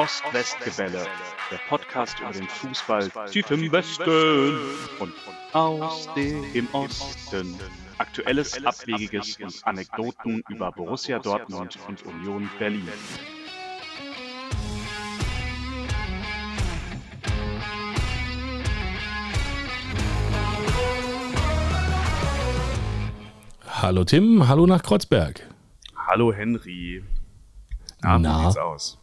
Ost-West-Gebälle, der Podcast über den Fußball tief im Westen und aus dem Osten. Aktuelles, Abwegiges und Anekdoten über Borussia Dortmund und Union Berlin. Hallo Tim, hallo nach Kreuzberg. Hallo Henry. Na, Na? wie sieht's aus?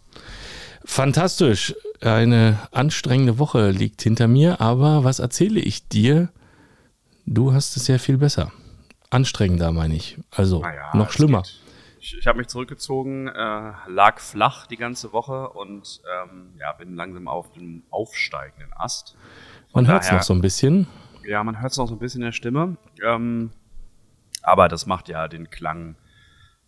Fantastisch. Eine anstrengende Woche liegt hinter mir, aber was erzähle ich dir? Du hast es ja viel besser. Anstrengender, meine ich. Also Naja, noch schlimmer. Ich, ich habe mich zurückgezogen, äh, lag flach die ganze Woche und ähm, ja, bin langsam auf dem aufsteigenden Ast. Man hört es noch so ein bisschen. Ja, man hört es noch so ein bisschen in der Stimme. Ähm, aber das macht ja den Klang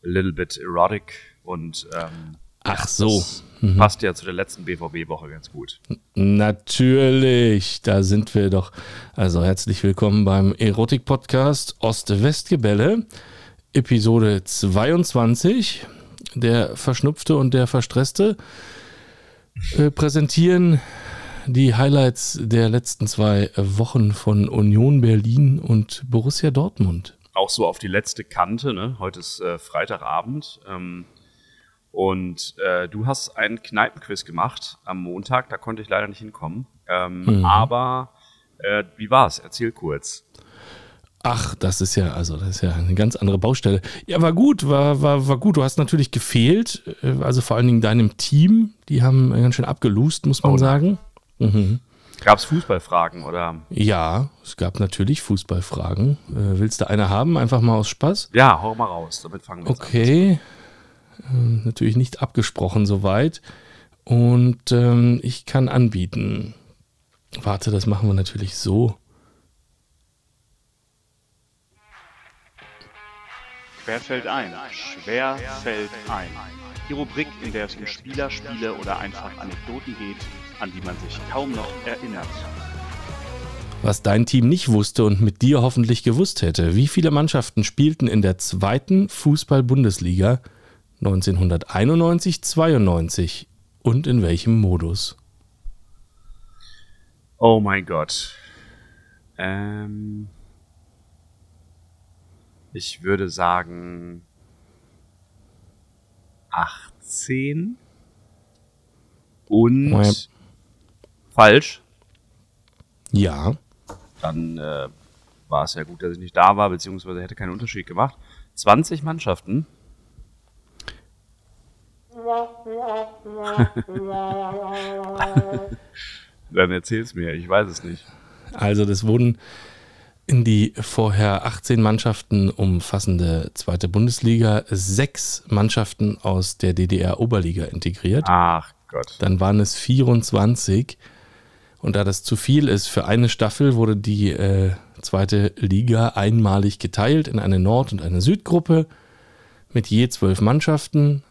a little bit erotic und ähm, Ach so. das passt ja zu der letzten BVB-Woche ganz gut. Natürlich, da sind wir doch. Also herzlich willkommen beim Erotik-Podcast Ost-West-Gebälle, Episode 22. Der Verschnupfte und der Verstresste äh, präsentieren die Highlights der letzten zwei Wochen von Union Berlin und Borussia Dortmund. Auch so auf die letzte Kante, ne? Heute ist äh, Freitagabend. Ähm, und äh, du hast einen Kneipenquiz gemacht am Montag, da konnte ich leider nicht hinkommen. Ähm, Mhm. Aber äh, wie war's? Erzähl kurz. Ach, das ist ja, also das ist ja eine ganz andere Baustelle. Ja, war gut, war, war, war gut. Du hast natürlich gefehlt, äh, also vor allen Dingen deinem Team. Die haben ganz schön abgelust, muss man Oh, sagen. Mhm. Gab's Fußballfragen oder? Ja, es gab natürlich Fußballfragen. Äh, willst du eine haben? Einfach mal aus Spaß? Ja, hau mal raus, damit fangen wir jetzt an. Okay. Ähm, natürlich nicht abgesprochen soweit. Und ähm, ich kann anbieten. Warte, das machen wir natürlich so. Quer fällt ein. Schwer fällt ein. Die Rubrik, in der es um Spieler, Spiele oder einfach Anekdoten geht, an die man sich kaum noch erinnert. Was dein Team nicht wusste und mit dir hoffentlich gewusst hätte. Wie viele Mannschaften spielten in der zweiten Fußball-Bundesliga 1991-92 und in welchem Modus? Oh mein Gott. Ähm, ich würde sagen 18 und Ja. falsch. Ja, Dann äh, war es ja gut, dass ich nicht da war, beziehungsweise hätte keinen Unterschied gemacht. 20 Mannschaften. Dann erzähl's mir, ich weiß es nicht. also das wurden in die vorher 18 Mannschaften umfassende zweite Bundesliga sechs Mannschaften aus der DDR-Oberliga integriert. Ach Gott. Dann waren es 24. Und da das zu viel ist für eine Staffel, wurde die äh, zweite Liga einmalig geteilt in eine Nord- und eine Südgruppe mit je zwölf Mannschaften.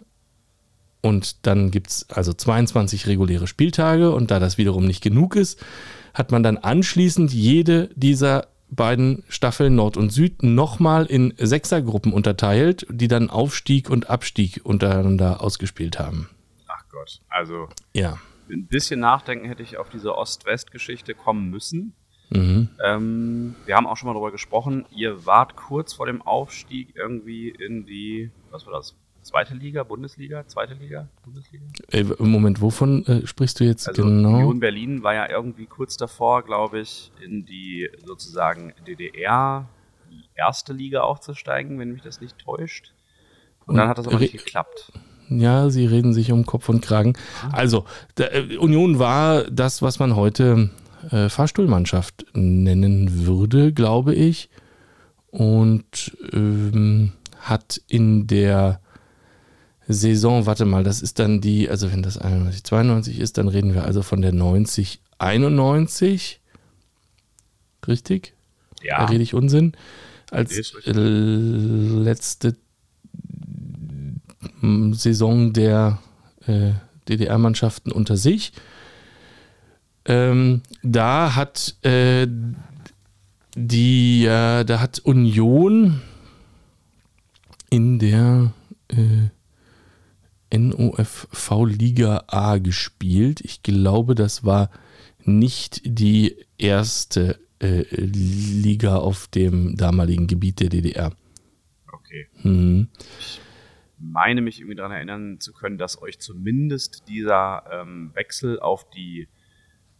Und dann gibt es also 22 reguläre Spieltage. Und da das wiederum nicht genug ist, hat man dann anschließend jede dieser beiden Staffeln Nord und Süd nochmal in Sechsergruppen unterteilt, die dann Aufstieg und Abstieg untereinander ausgespielt haben. Ach Gott. Also Ja. ein bisschen nachdenken hätte ich auf diese Ost-West-Geschichte kommen müssen. Mhm. Ähm, wir haben auch schon mal darüber gesprochen. Ihr wart kurz vor dem Aufstieg irgendwie in die, was war das? Zweite Liga, Bundesliga, zweite Liga, Bundesliga? Äh, Im Moment, wovon äh, sprichst du jetzt Also genau? Union Berlin war ja irgendwie kurz davor, glaube ich, in die sozusagen DDR erste Liga aufzusteigen, wenn mich das nicht täuscht. Und, dann Und hat das aber nicht geklappt. Ja, sie reden sich um Kopf und Kragen. Also, der, äh, Union war das, was man heute äh, Fahrstuhlmannschaft nennen würde, glaube ich. Und ähm, hat in der Saison, warte mal, das ist dann die, also wenn das 91, 92 ist, dann reden wir also von der 90, 91. Richtig? Da Ja, rede ich Unsinn. Als letzte Saison der äh, DDR-Mannschaften unter sich. Ähm, da hat äh, die, äh, da hat Union in der äh, OFV Liga A gespielt. Ich glaube, das war nicht die erste äh, Liga auf dem damaligen Gebiet der DDR. Okay. Mhm. Ich meine mich irgendwie daran erinnern zu können, dass euch zumindest dieser ähm, Wechsel auf die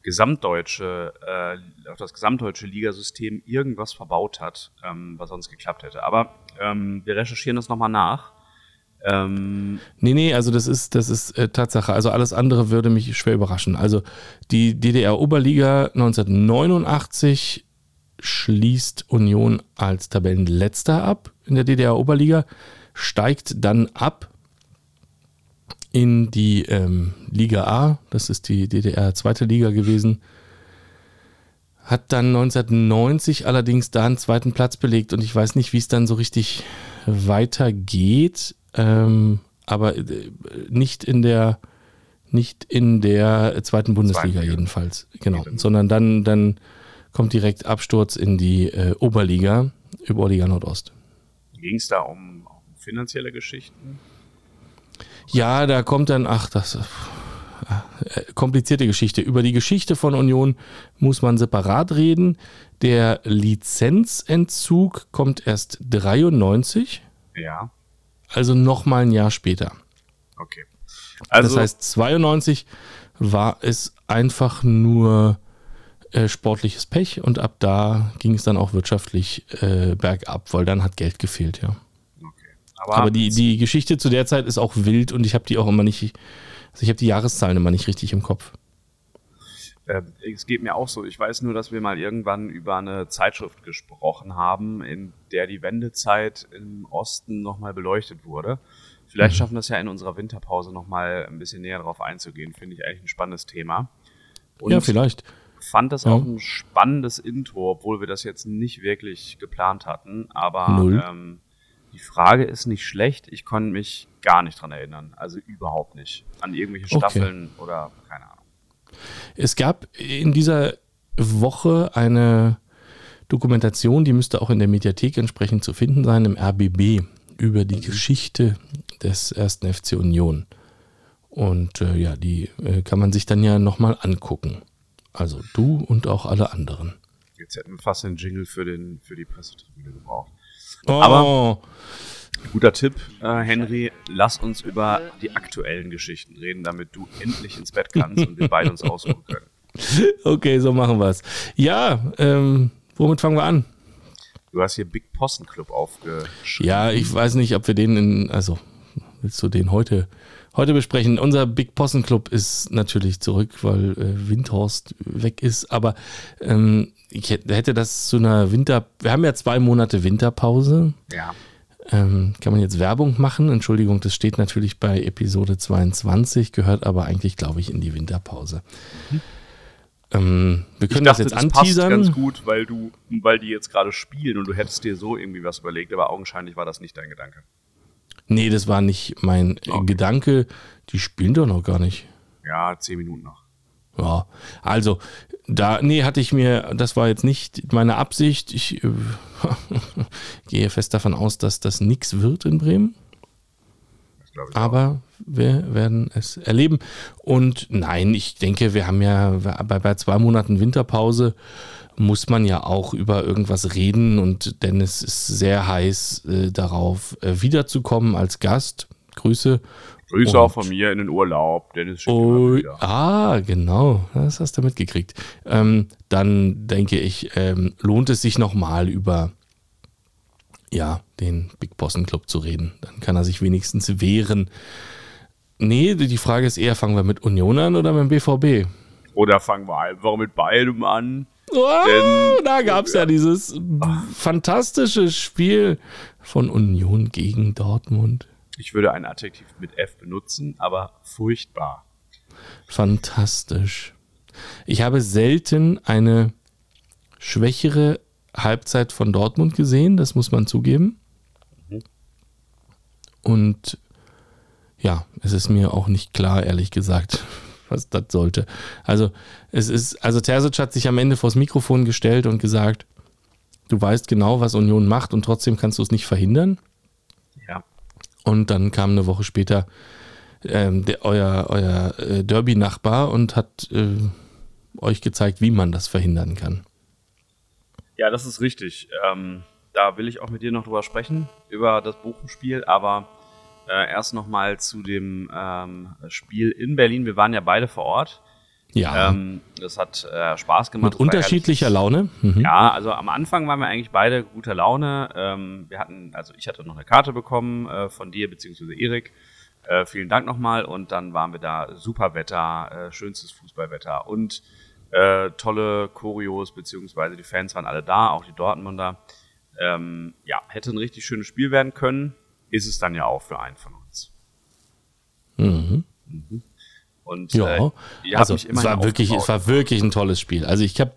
gesamtdeutsche, äh, auf das gesamtdeutsche Ligasystem irgendwas verbaut hat, ähm, was sonst geklappt hätte. Aber ähm, wir recherchieren das nochmal nach. Ähm nee, nee, also das ist, das ist äh, Tatsache. Also alles andere würde mich schwer überraschen. Also die DDR-Oberliga 1989 schließt Union als Tabellenletzter ab in der DDR-Oberliga, steigt dann ab in die ähm, Liga A, das ist die DDR zweite Liga gewesen, hat dann 1990 allerdings da einen zweiten Platz belegt und ich weiß nicht, wie es dann so richtig weitergeht, ähm, aber äh, nicht in der nicht in der zweiten Bundesliga Zweite. jedenfalls, genau, sondern dann dann kommt direkt Absturz in die äh, Oberliga, Oberliga Nordost. Ging es da um, um finanzielle Geschichten? Ja, da kommt dann, ach, das äh, komplizierte Geschichte. Über die Geschichte von Union muss man separat reden. Der Lizenzentzug kommt erst 93. Ja. Also nochmal ein Jahr später. Okay. Also, das heißt, 92 war es einfach nur äh, sportliches Pech und ab da ging es dann auch wirtschaftlich äh, bergab, weil dann hat Geld gefehlt, ja. Aber, Aber die, die Geschichte zu der Zeit ist auch wild und ich habe die auch immer nicht, also ich habe die Jahreszahlen immer nicht richtig im Kopf. Äh, es geht mir auch so. Ich weiß nur, dass wir mal irgendwann über eine Zeitschrift gesprochen haben, in der die Wendezeit im Osten nochmal beleuchtet wurde. Vielleicht mhm. schaffen wir es ja in unserer Winterpause nochmal ein bisschen näher darauf einzugehen. Finde ich eigentlich ein spannendes Thema. Und ja, vielleicht. Fand das ja. auch ein spannendes Intro, obwohl wir das jetzt nicht wirklich geplant hatten. Aber ähm, die Frage ist nicht schlecht. Ich konnte mich gar nicht dran erinnern. Also überhaupt nicht. An irgendwelche Staffeln okay. oder keine Ahnung. Es gab in dieser Woche eine Dokumentation, die müsste auch in der Mediathek entsprechend zu finden sein, im RBB, über die. Geschichte des ersten FC Union. Und äh, ja, die äh, kann man sich dann ja nochmal angucken. Also du und auch alle anderen. Jetzt hätten wir fast einen Jingle für, den, für die Pressetribüne gebraucht. Oh. Aber guter Tipp, äh, Henry, lass uns über die aktuellen Geschichten reden, damit du endlich ins Bett kannst und wir beide uns ausruhen können. Okay, so machen wir es. Ja, ähm, womit fangen wir an? Du hast hier Big Possen Club aufgeschrieben. Ja, ich weiß nicht, ob wir den in, also willst du den heute, heute besprechen? Unser Big Possen Club ist natürlich zurück, weil äh, Windhorst weg ist, aber ähm, ich hätte das zu einer Winter, wir haben ja zwei Monate Winterpause. Ja. Ähm, kann man jetzt Werbung machen? Entschuldigung, das steht natürlich bei Episode 22, gehört aber eigentlich, glaube ich, in die Winterpause. Mhm. Ähm, wir können dachte, das jetzt das anteasern. Passt ganz gut, weil du, weil die jetzt gerade spielen und du hättest dir so irgendwie was überlegt, aber augenscheinlich war das nicht dein Gedanke. Nee, das war nicht mein okay. Gedanke. Die spielen doch noch gar nicht. Ja, zehn Minuten noch. Ja, also da, nee, hatte ich mir, das war jetzt nicht meine Absicht. Ich äh, gehe fest davon aus, dass das nichts wird in Bremen. Aber wir werden es erleben. Und nein, ich denke, wir haben ja bei, bei zwei Monaten Winterpause muss man ja auch über irgendwas reden und Dennis ist sehr heiß äh, darauf, äh, wiederzukommen als Gast. Grüße Grüße und, auch von mir in den Urlaub. Dennis oh, Ah, genau. Das hast du mitgekriegt. Ähm, dann denke ich, ähm, lohnt es sich nochmal über ja, den Big Bossen Club zu reden. Dann kann er sich wenigstens wehren. Nee, die Frage ist eher, fangen wir mit Union an oder mit dem BVB? Oder fangen wir einfach mit beidem an. Oh, denn, da gab es ja. ja dieses fantastische Spiel von Union gegen Dortmund. Ich würde ein Adjektiv mit F benutzen, aber furchtbar. Fantastisch. Ich habe selten eine schwächere Halbzeit von Dortmund gesehen, das muss man zugeben. Und ja, es ist mir auch nicht klar, ehrlich gesagt, was das sollte. Also, es ist, also Terzic hat sich am Ende vors Mikrofon gestellt und gesagt, du weißt genau, was Union macht und trotzdem kannst du es nicht verhindern. Und dann kam eine Woche später ähm, der, euer, euer äh, Derby-Nachbar und hat äh, euch gezeigt, wie man das verhindern kann. Ja, das ist richtig. Ähm, da will ich auch mit dir noch drüber sprechen, über das Bochum-Spiel, aber äh, erst nochmal zu dem ähm, Spiel in Berlin. Wir waren ja beide vor Ort. Ja. Ähm, das hat äh, Spaß gemacht. Mit unterschiedlicher Laune. Mhm. Ja, also am Anfang waren wir eigentlich beide guter Laune. Ähm, wir hatten, also ich hatte noch eine Karte bekommen äh, von dir beziehungsweise Erik. Äh, vielen Dank nochmal. Und dann waren wir da super Wetter, äh, schönstes Fußballwetter und äh, tolle Choreos, beziehungsweise die Fans waren alle da, auch die Dortmunder. Ähm, ja, hätte ein richtig schönes Spiel werden können. Ist es dann ja auch für einen von uns. Mhm. Mhm. Und ja, äh, also es war wirklich, es war wirklich ein tolles Spiel. Also ich hab,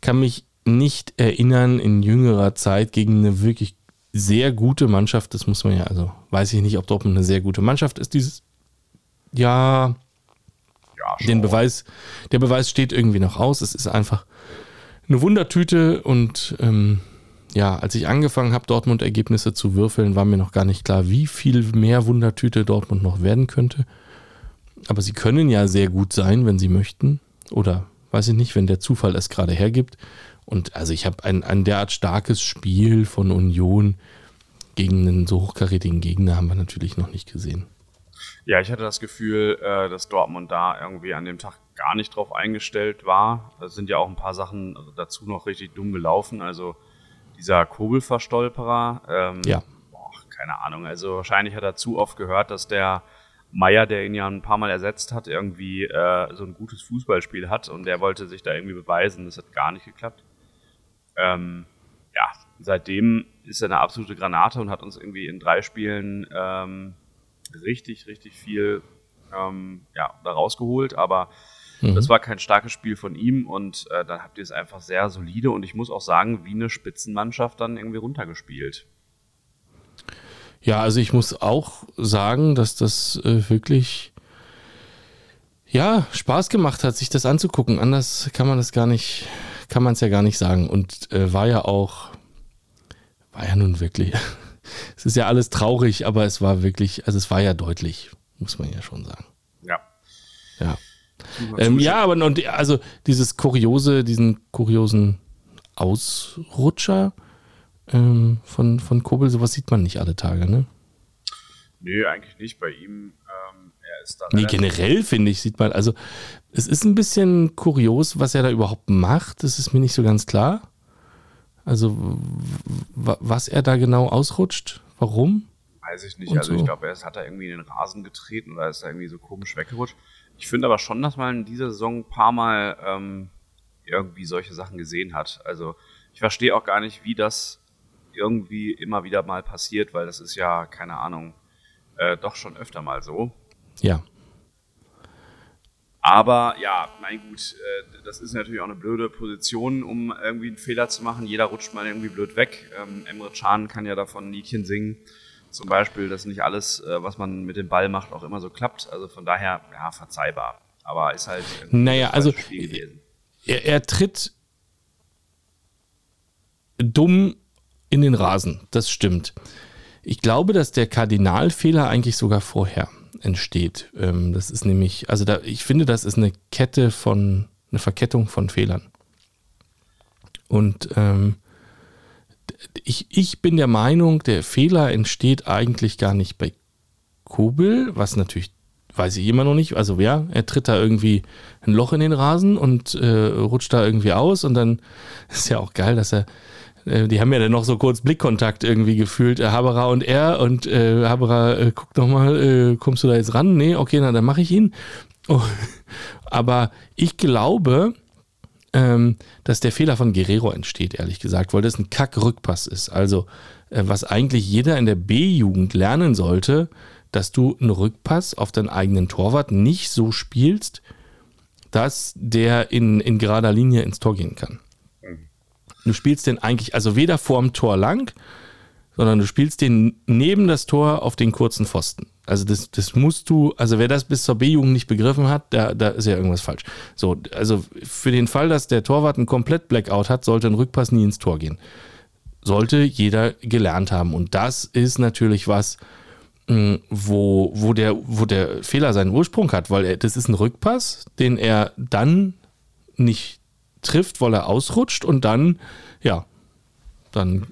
kann mich nicht erinnern in jüngerer Zeit gegen eine wirklich sehr gute Mannschaft. Das muss man ja, also weiß ich nicht, ob Dortmund eine sehr gute Mannschaft ist dieses Ja, ja den Beweis, der Beweis steht irgendwie noch aus. Es ist einfach eine Wundertüte und ähm, ja, als ich angefangen habe, Dortmund-Ergebnisse zu würfeln, war mir noch gar nicht klar, wie viel mehr Wundertüte Dortmund noch werden könnte. Aber sie können ja sehr gut sein, wenn sie möchten. Oder weiß ich nicht, wenn der Zufall es gerade hergibt. Und also ich habe ein, ein derart starkes Spiel von Union gegen einen so hochkarätigen Gegner haben wir natürlich noch nicht gesehen. Ja, ich hatte das Gefühl, äh, dass Dortmund da irgendwie an dem Tag gar nicht drauf eingestellt war. Da sind ja auch ein paar Sachen dazu noch richtig dumm gelaufen. Also dieser Kurbelverstolperer. Ähm, ja. Boah, keine Ahnung. Also wahrscheinlich hat er zu oft gehört, dass der Meier, der ihn ja ein paar Mal ersetzt hat, irgendwie äh, so ein gutes Fußballspiel hat und der wollte sich da irgendwie beweisen. Das hat gar nicht geklappt. Ähm, ja, seitdem ist er eine absolute Granate und hat uns irgendwie in drei Spielen ähm, richtig, richtig viel ähm, ja, da rausgeholt. Aber mhm. das war kein starkes Spiel von ihm und äh, dann habt ihr es einfach sehr solide und ich muss auch sagen, wie eine Spitzenmannschaft dann irgendwie runtergespielt. Ja, also ich muss auch sagen, dass das äh, wirklich ja, Spaß gemacht hat, sich das anzugucken. Anders kann man das gar nicht, kann man es ja gar nicht sagen. Und äh, war ja auch, war ja nun wirklich, es ist ja alles traurig, aber es war wirklich, also es war ja deutlich, muss man ja schon sagen. Ja. Ja. Ähm, ja, aber und, also dieses kuriose, diesen kuriosen Ausrutscher, ähm, von, von Kobel, sowas sieht man nicht alle Tage, ne? Nö, eigentlich nicht. Bei ihm, ähm, er ist da. Nee, generell finde ich, sieht man, also es ist ein bisschen kurios, was er da überhaupt macht. Das ist mir nicht so ganz klar. Also, was er da genau ausrutscht, warum? Weiß ich nicht. Und also, so. ich glaube, er hat da irgendwie in den Rasen getreten oder ist da irgendwie so komisch weggerutscht. Ich finde aber schon, dass man in dieser Saison ein paar Mal ähm, irgendwie solche Sachen gesehen hat. Also, ich verstehe auch gar nicht, wie das irgendwie immer wieder mal passiert, weil das ist ja, keine Ahnung, äh, doch schon öfter mal so. Ja. Aber ja, mein gut, äh, das ist natürlich auch eine blöde Position, um irgendwie einen Fehler zu machen. Jeder rutscht mal irgendwie blöd weg. Ähm, Emre Can kann ja davon ein Liedchen singen. Zum Beispiel, dass nicht alles, äh, was man mit dem Ball macht, auch immer so klappt. Also von daher, ja, verzeihbar. Aber ist halt. Naja, also. Er, er tritt dumm in den Rasen. Das stimmt. Ich glaube, dass der Kardinalfehler eigentlich sogar vorher entsteht. Ähm, das ist nämlich, also da, ich finde, das ist eine Kette von, eine Verkettung von Fehlern. Und ähm, ich, ich bin der Meinung, der Fehler entsteht eigentlich gar nicht bei Kobel, was natürlich weiß ich immer noch nicht. Also ja, er tritt da irgendwie ein Loch in den Rasen und äh, rutscht da irgendwie aus und dann ist ja auch geil, dass er die haben ja dann noch so kurz Blickkontakt irgendwie gefühlt, äh, Haberer und er. Und äh, Haberer, äh, guck doch mal, äh, kommst du da jetzt ran? Nee, okay, na, dann mache ich ihn. Oh. Aber ich glaube, ähm, dass der Fehler von Guerrero entsteht, ehrlich gesagt, weil das ein Kack-Rückpass ist. Also, äh, was eigentlich jeder in der B-Jugend lernen sollte, dass du einen Rückpass auf deinen eigenen Torwart nicht so spielst, dass der in, in gerader Linie ins Tor gehen kann. Du spielst den eigentlich, also weder vorm Tor lang, sondern du spielst den neben das Tor auf den kurzen Pfosten. Also das, das musst du, also wer das bis zur B-Jugend nicht begriffen hat, da, da ist ja irgendwas falsch. So, also für den Fall, dass der Torwart einen komplett Blackout hat, sollte ein Rückpass nie ins Tor gehen. Sollte jeder gelernt haben. Und das ist natürlich was, mm, wo, wo, der, wo der Fehler seinen Ursprung hat, weil er, das ist ein Rückpass, den er dann nicht trifft, weil er ausrutscht und dann, ja, dann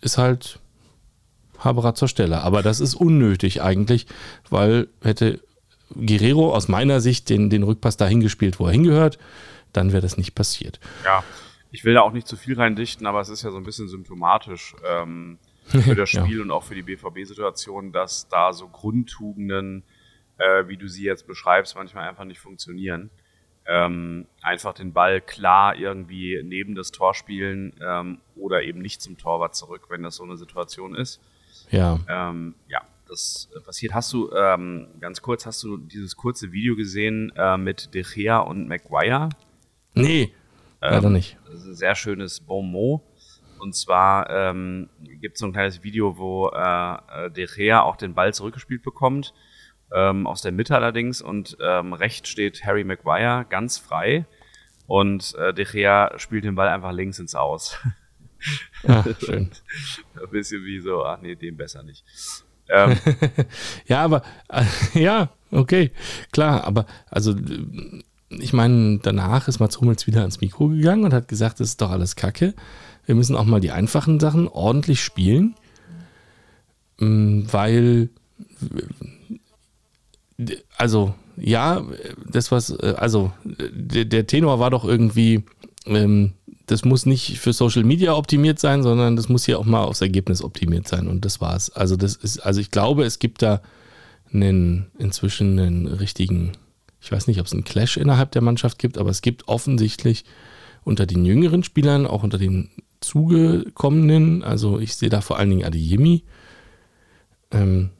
ist halt Haberer zur Stelle. Aber das ist unnötig eigentlich, weil hätte Guerrero aus meiner Sicht den, den Rückpass dahin gespielt, wo er hingehört, dann wäre das nicht passiert. Ja, ich will da auch nicht zu viel reindichten, aber es ist ja so ein bisschen symptomatisch ähm, für das Spiel ja. und auch für die BVB-Situation, dass da so Grundtugenden, äh, wie du sie jetzt beschreibst, manchmal einfach nicht funktionieren. Ähm, einfach den Ball klar irgendwie neben das Tor spielen ähm, oder eben nicht zum Torwart zurück, wenn das so eine Situation ist. Ja. Ähm, ja, das passiert. Hast du, ähm, ganz kurz, hast du dieses kurze Video gesehen äh, mit De Gea und Maguire? Nee, leider ähm, nicht. Das ist ein sehr schönes Bon mot. Und zwar ähm, gibt es so ein kleines Video, wo äh, De Gea auch den Ball zurückgespielt bekommt, ähm, aus der Mitte allerdings. Und ähm, rechts steht Harry Maguire ganz frei. Und äh, De Gea spielt den Ball einfach links ins Aus. Ach, schön. Ein bisschen wie so, ach nee, dem besser nicht. Ähm. ja, aber äh, ja, okay, klar, aber also ich meine, danach ist Mats Hummels wieder ans Mikro gegangen und hat gesagt, das ist doch alles Kacke. Wir müssen auch mal die einfachen Sachen ordentlich spielen, mm, weil also ja, das was äh, also der, der Tenor war doch irgendwie ähm, das muss nicht für Social Media optimiert sein, sondern das muss hier auch mal aufs Ergebnis optimiert sein. Und das war's. Also, das ist, also ich glaube, es gibt da einen, inzwischen einen richtigen, ich weiß nicht, ob es einen Clash innerhalb der Mannschaft gibt, aber es gibt offensichtlich unter den jüngeren Spielern, auch unter den zugekommenen, also ich sehe da vor allen Dingen Adeyemi, ähm,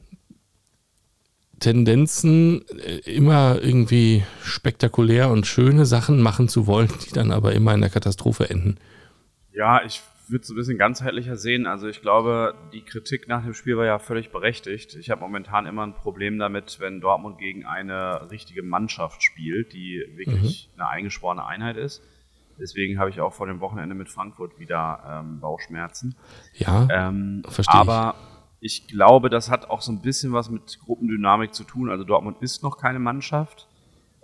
Tendenzen, äh, immer irgendwie spektakulär und schöne Sachen machen zu wollen, die dann aber immer in der Katastrophe enden. Ja, ich würde es ein bisschen ganzheitlicher sehen. Also ich glaube, die Kritik nach dem Spiel war ja völlig berechtigt. Ich habe momentan immer ein Problem damit, wenn Dortmund gegen eine richtige Mannschaft spielt, die wirklich mhm. eine eingeschworene Einheit ist. Deswegen habe ich auch vor dem Wochenende mit Frankfurt wieder ähm, Bauchschmerzen. Ja, ähm, verstehe aber ich ich glaube, das hat auch so ein bisschen was mit Gruppendynamik zu tun. Also Dortmund ist noch keine Mannschaft,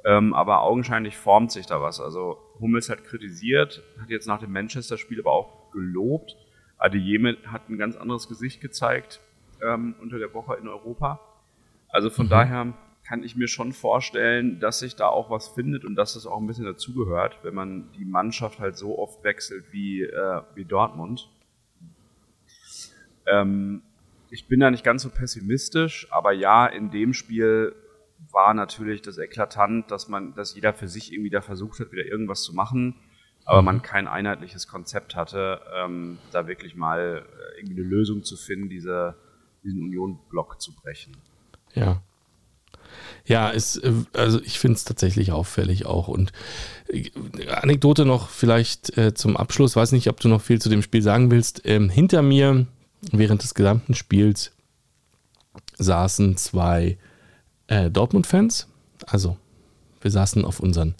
ähm, aber augenscheinlich formt sich da was. Also Hummels hat kritisiert, hat jetzt nach dem Manchester-Spiel aber auch gelobt. Adeyemi hat ein ganz anderes Gesicht gezeigt ähm, unter der Woche in Europa. Also von mhm. daher kann ich mir schon vorstellen, dass sich da auch was findet und dass das auch ein bisschen dazugehört, wenn man die Mannschaft halt so oft wechselt wie, äh, wie Dortmund. Ähm, ich bin da nicht ganz so pessimistisch, aber ja, in dem Spiel war natürlich das eklatant, dass man, dass jeder für sich irgendwie da versucht hat, wieder irgendwas zu machen, aber mhm. man kein einheitliches Konzept hatte, ähm, da wirklich mal äh, irgendwie eine Lösung zu finden, diese, diesen Union-Block zu brechen. Ja. Ja, ist, äh, also ich finde es tatsächlich auffällig auch. Und äh, Anekdote noch vielleicht äh, zum Abschluss, weiß nicht, ob du noch viel zu dem Spiel sagen willst. Ähm, hinter mir während des gesamten Spiels saßen zwei äh, Dortmund-Fans. Also wir saßen auf unseren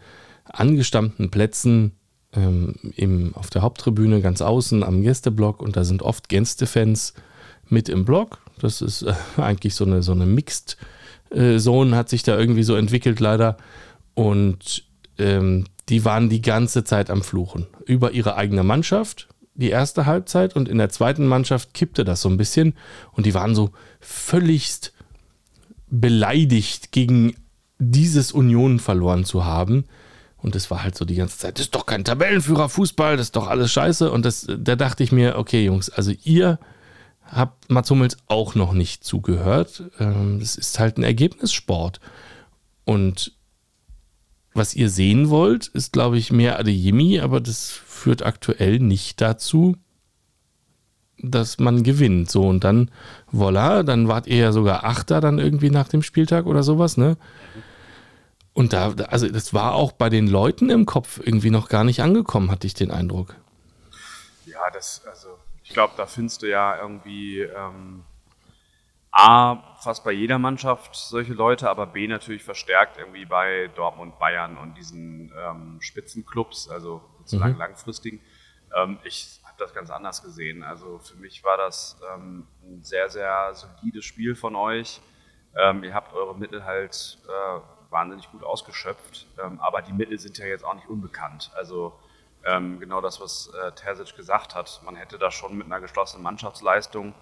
angestammten Plätzen ähm, im, auf der Haupttribüne ganz außen am Gästeblock und da sind oft Gästefans mit im Block. Das ist äh, eigentlich so eine, so eine Mixed äh, hat sich da irgendwie so entwickelt leider. Und ähm, die waren die ganze Zeit am Fluchen über ihre eigene Mannschaft die erste Halbzeit und in der zweiten Mannschaft kippte das so ein bisschen und die waren so völligst beleidigt gegen dieses Union verloren zu haben. Und es war halt so die ganze Zeit, das ist doch kein Tabellenführer Fußball, das ist doch alles scheiße. Und das, da dachte ich mir, okay, Jungs, also ihr habt Mats Hummels auch noch nicht zugehört. Ähm, das ist halt ein Ergebnissport. Und was ihr sehen wollt, ist, glaube ich, mehr Adeyemi, aber das führt aktuell nicht dazu, dass man gewinnt. So, und dann, voilà, dann wart ihr ja sogar Achter dann irgendwie nach dem Spieltag oder sowas, ne? Und da, also das war auch bei den Leuten im Kopf irgendwie noch gar nicht angekommen, hatte ich den Eindruck. Ja, das, also ich glaube, da findest du ja irgendwie ähm, A, fast bei jeder Mannschaft solche Leute, aber B natürlich verstärkt irgendwie bei Dortmund, Bayern und diesen ähm, Spitzenclubs, also sozusagen mhm. langfristigen. Ähm, ich habe das ganz anders gesehen. Also für mich war das ähm, ein sehr, sehr solides Spiel von euch. Ähm, ihr habt eure Mittel halt äh, wahnsinnig gut ausgeschöpft, ähm, aber die Mittel sind ja jetzt auch nicht unbekannt. Also ähm, genau das, was äh, Terzic gesagt hat. Man hätte da schon mit einer geschlossenen Mannschaftsleistung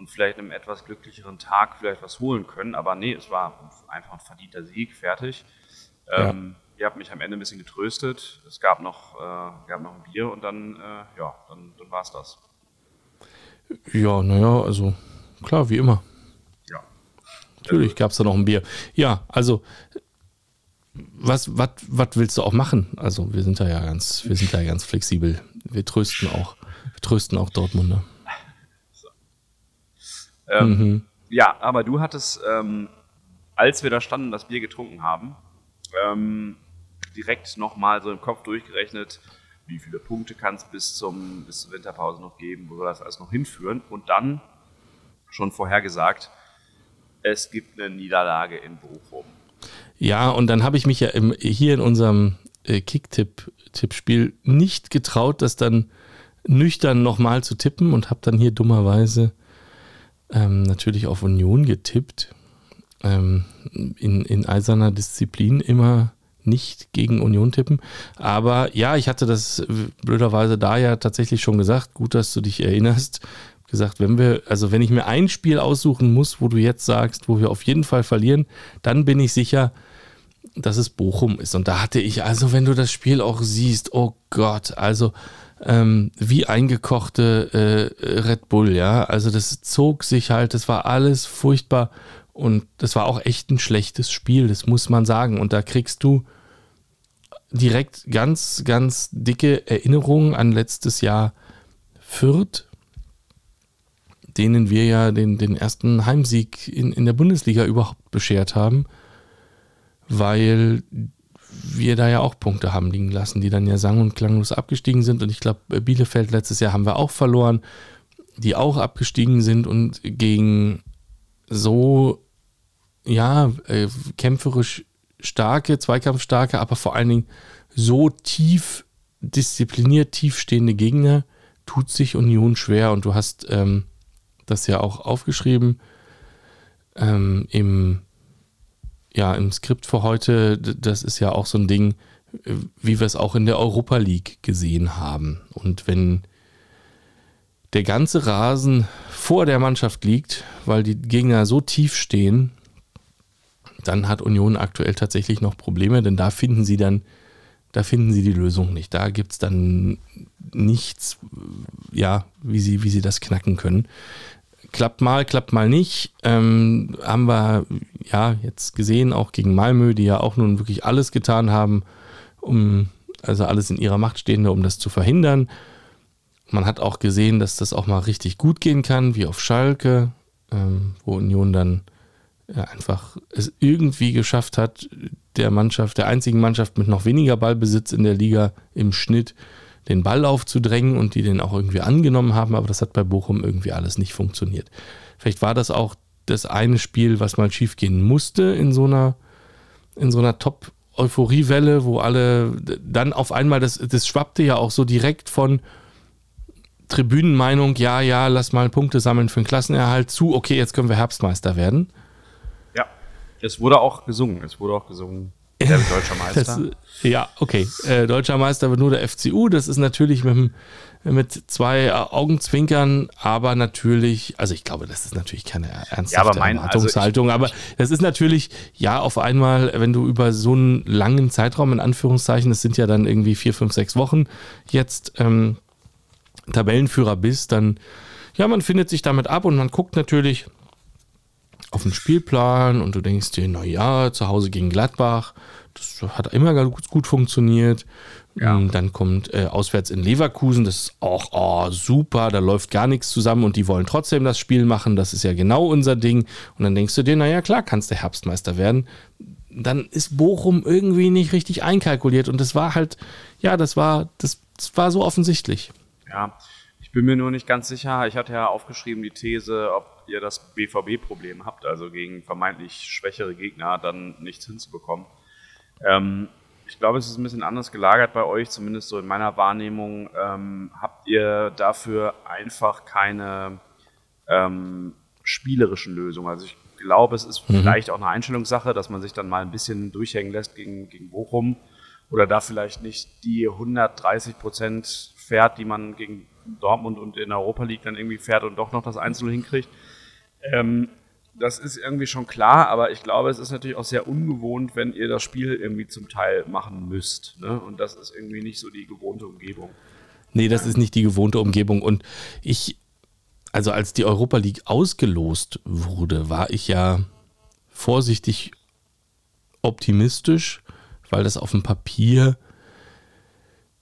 und vielleicht einem etwas glücklicheren Tag vielleicht was holen können, aber nee, es war einfach ein verdienter Sieg, fertig. Ähm, ja. Ihr habt mich am Ende ein bisschen getröstet. Es gab noch, äh, gab noch ein Bier und dann, äh, ja, dann, dann war es das. Ja, naja, also klar, wie immer. Ja. Natürlich gab es da noch ein Bier. Ja, also was, was, was willst du auch machen? Also wir sind da ja ganz, wir sind da ja ganz flexibel. Wir trösten auch, wir trösten auch Dortmunder. Ähm, mhm. Ja, aber du hattest, ähm, als wir da standen, das Bier getrunken haben, ähm, direkt nochmal so im Kopf durchgerechnet, wie viele Punkte kann es bis, zum, bis zur Winterpause noch geben, wo soll das alles noch hinführen und dann schon vorhergesagt, es gibt eine Niederlage in Bochum. Ja, und dann habe ich mich ja im, hier in unserem äh, Kick-Tipp-Tippspiel nicht getraut, das dann nüchtern nochmal zu tippen und habe dann hier dummerweise ähm, natürlich auf Union getippt. Ähm, in, in eiserner Disziplin immer nicht gegen Union tippen. Aber ja, ich hatte das blöderweise da ja tatsächlich schon gesagt. Gut, dass du dich erinnerst. Gesagt, wenn wir, also wenn ich mir ein Spiel aussuchen muss, wo du jetzt sagst, wo wir auf jeden Fall verlieren, dann bin ich sicher, dass es Bochum ist. Und da hatte ich, also wenn du das Spiel auch siehst, oh Gott, also ähm, wie eingekochte äh, Red Bull, ja. Also das zog sich halt, das war alles furchtbar. Und das war auch echt ein schlechtes Spiel, das muss man sagen. Und da kriegst du direkt ganz, ganz dicke Erinnerungen an letztes Jahr Fürth, denen wir ja den, den ersten Heimsieg in, in der Bundesliga überhaupt beschert haben, weil wir da ja auch Punkte haben liegen lassen, die dann ja sang- und klanglos abgestiegen sind. Und ich glaube, Bielefeld letztes Jahr haben wir auch verloren, die auch abgestiegen sind und gegen so ja, äh, kämpferisch starke, zweikampfstarke, aber vor allen Dingen so tief diszipliniert, tiefstehende Gegner tut sich Union schwer und du hast ähm, das ja auch aufgeschrieben ähm, im, ja, im Skript für heute. Das ist ja auch so ein Ding, wie wir es auch in der Europa League gesehen haben. Und wenn der ganze Rasen vor der Mannschaft liegt, weil die Gegner so tief stehen, dann hat Union aktuell tatsächlich noch Probleme, denn da finden sie dann, da finden sie die Lösung nicht. Da gibt es dann nichts, ja, wie sie, wie sie das knacken können. Klappt mal, klappt mal nicht. Ähm, haben wir ja jetzt gesehen, auch gegen Malmö, die ja auch nun wirklich alles getan haben, um, also alles in ihrer Macht Stehende, um das zu verhindern. Man hat auch gesehen, dass das auch mal richtig gut gehen kann, wie auf Schalke, ähm, wo Union dann einfach es irgendwie geschafft hat, der Mannschaft, der einzigen Mannschaft mit noch weniger Ballbesitz in der Liga im Schnitt den Ball aufzudrängen und die den auch irgendwie angenommen haben, aber das hat bei Bochum irgendwie alles nicht funktioniert. Vielleicht war das auch das eine Spiel, was mal schiefgehen musste in so einer, in so einer Top-Euphoriewelle, wo alle dann auf einmal, das, das schwappte ja auch so direkt von Tribünenmeinung, ja, ja, lass mal Punkte sammeln für den Klassenerhalt zu, okay, jetzt können wir Herbstmeister werden. Es wurde auch gesungen. Es wurde auch gesungen. Der deutscher Meister. Das, ja, okay. Äh, deutscher Meister wird nur der FCU. Das ist natürlich mit, mit zwei Augenzwinkern, aber natürlich, also ich glaube, das ist natürlich keine ernsthafte ja, aber mein, also Erwartungshaltung, also aber das ist natürlich, ja, auf einmal, wenn du über so einen langen Zeitraum, in Anführungszeichen, das sind ja dann irgendwie vier, fünf, sechs Wochen jetzt ähm, Tabellenführer bist, dann, ja, man findet sich damit ab und man guckt natürlich, auf den Spielplan und du denkst dir, naja, zu Hause gegen Gladbach, das hat immer ganz gut funktioniert. Ja. Dann kommt äh, auswärts in Leverkusen, das ist auch oh, super, da läuft gar nichts zusammen und die wollen trotzdem das Spiel machen, das ist ja genau unser Ding. Und dann denkst du dir, naja, klar, kannst du Herbstmeister werden. Dann ist Bochum irgendwie nicht richtig einkalkuliert und das war halt, ja, das war, das, das war so offensichtlich. Ja, ich bin mir nur nicht ganz sicher. Ich hatte ja aufgeschrieben die These, ob ihr das BVB-Problem habt, also gegen vermeintlich schwächere Gegner dann nichts hinzubekommen. Ähm, ich glaube, es ist ein bisschen anders gelagert bei euch, zumindest so in meiner Wahrnehmung. Ähm, habt ihr dafür einfach keine, ähm, spielerischen Lösung. Also ich glaube, es ist mhm. vielleicht auch eine Einstellungssache, dass man sich dann mal ein bisschen durchhängen lässt gegen, gegen Bochum oder da vielleicht nicht die 130 Prozent fährt, die man gegen Dortmund und in der Europa League dann irgendwie fährt und doch noch das Einzel hinkriegt. Ähm, das ist irgendwie schon klar, aber ich glaube, es ist natürlich auch sehr ungewohnt, wenn ihr das Spiel irgendwie zum Teil machen müsst. Ne? Und das ist irgendwie nicht so die gewohnte Umgebung. Nee, das ist nicht die gewohnte Umgebung. Und ich, also als die Europa League ausgelost wurde, war ich ja vorsichtig optimistisch, weil das auf dem Papier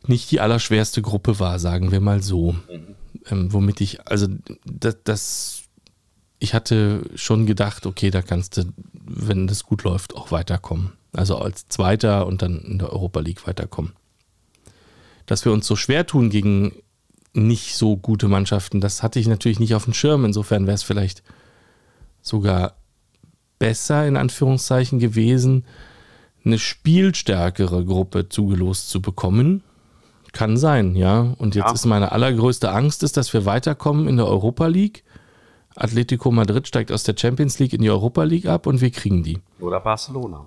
nicht die allerschwerste Gruppe war, sagen wir mal so. Mhm. Ähm, womit ich, also das, das, ich hatte schon gedacht, okay, da kannst du, wenn das gut läuft, auch weiterkommen. Also als Zweiter und dann in der Europa League weiterkommen. Dass wir uns so schwer tun gegen nicht so gute Mannschaften, das hatte ich natürlich nicht auf dem Schirm. Insofern wäre es vielleicht sogar besser, in Anführungszeichen, gewesen, eine spielstärkere Gruppe zugelost zu bekommen. Kann sein, ja. Und jetzt ja. ist meine allergrößte Angst, ist, dass wir weiterkommen in der Europa League. Atletico Madrid steigt aus der Champions League in die Europa League ab und wir kriegen die. Oder Barcelona.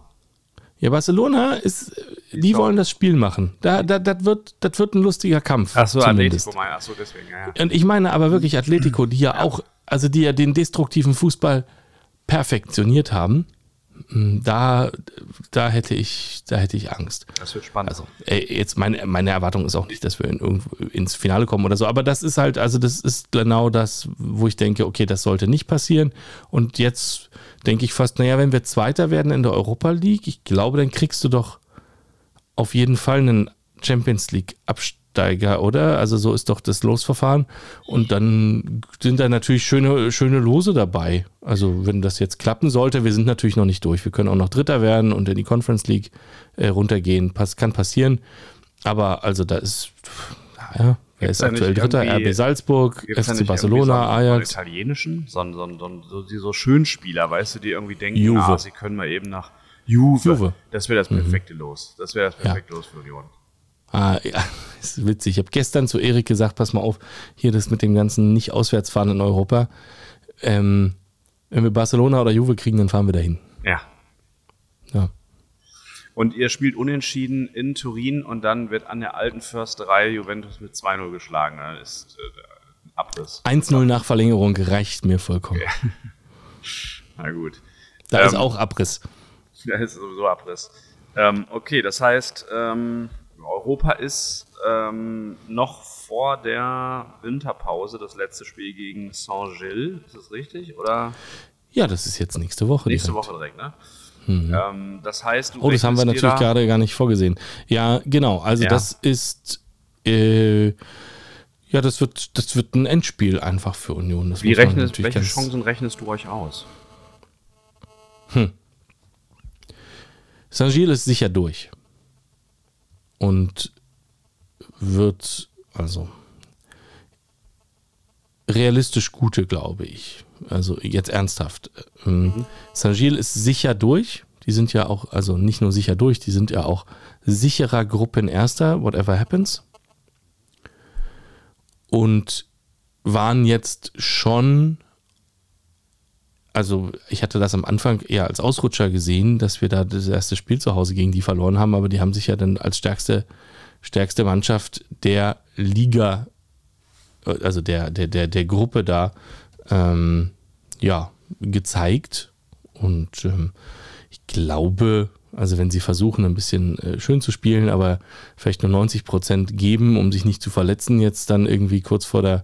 Ja, Barcelona ist, die, wollen das Spiel machen. Da, da, das, wird, das wird ein lustiger Kampf. Ach so, zumindest. Atletico, ach so, deswegen, ja, ja. Und ich meine aber wirklich Atletico, die ja, ja auch, also die ja den destruktiven Fußball perfektioniert haben. Hm, da, da hätte ich, da hätte ich Angst. Das wird spannend. Also, jetzt meine, meine Erwartung ist auch nicht, dass wir in, ins Finale kommen oder so, aber das ist halt, also das ist genau das, wo ich denke, okay, das sollte nicht passieren. Und jetzt denke ich fast, naja, wenn wir Zweiter werden in der Europa League, ich glaube, dann kriegst du doch auf jeden Fall einen Champions League Abstand Absteiger, oder? Also so ist doch das Losverfahren. Und dann sind da natürlich schöne, schöne Lose dabei. Also wenn das jetzt klappen sollte, wir sind natürlich noch nicht durch. Wir können auch noch Dritter werden und in die Conference League äh, runtergehen. Pass, kann passieren. Aber also da ist, naja, wer ist aktuell Dritter? RB Salzburg, FC Barcelona, so Ajax. italienischen, sondern, sondern so, so, so Schönspieler, weißt du, die irgendwie denken, Juve. ah, sie können mal eben nach Juve. Juve. Das wäre das mhm. perfekte mhm. Los. Das wäre das perfekte ja. Los für Union. Ah, ja, ist witzig. Ich habe gestern zu Erik gesagt, pass mal auf, hier das mit dem ganzen Nicht-Auswärtsfahren in Europa. Ähm, wenn wir Barcelona oder Juve kriegen, dann fahren wir dahin. Ja. Ja. Und ihr spielt unentschieden in Turin und dann wird an der alten Försterei Juventus mit 2-0 geschlagen. Das ist äh, Abriss. 1-0 nach Verlängerung reicht mir vollkommen. Okay. Na gut. Da ähm, ist auch Abriss. Da ist sowieso Abriss. Ähm, okay, das heißt, ähm, Europa ist ähm, noch vor der Winterpause das letzte Spiel gegen Saint-Gilles. Ist das richtig? Oder? Ja, das ist jetzt nächste Woche. Nächste direkt. Woche direkt, ne? Mhm. Ähm, das heißt, oh, das haben wir natürlich gerade gar nicht vorgesehen. Ja, genau. Also ja. das ist äh, ja, das wird, das wird ein Endspiel einfach für Union. Das Wie rechnest, welche Chancen rechnest du euch aus? Hm. Saint-Gilles ist sicher durch und wird also realistisch gute, glaube ich. Also jetzt ernsthaft. Ähm, mhm. Saint-Gilles ist sicher durch. Die sind ja auch, also nicht nur sicher durch, die sind ja auch sicherer Gruppenerster, whatever happens. Und waren jetzt schon also ich hatte das am Anfang eher als Ausrutscher gesehen, dass wir da das erste Spiel zu Hause gegen die verloren haben, aber die haben sich ja dann als stärkste, stärkste Mannschaft der Liga, also der, der, der, der Gruppe da, ähm, ja, gezeigt. Und ähm, ich glaube, also wenn sie versuchen, ein bisschen äh, schön zu spielen, aber vielleicht nur 90 Prozent geben, um sich nicht zu verletzen, jetzt dann irgendwie kurz vor der,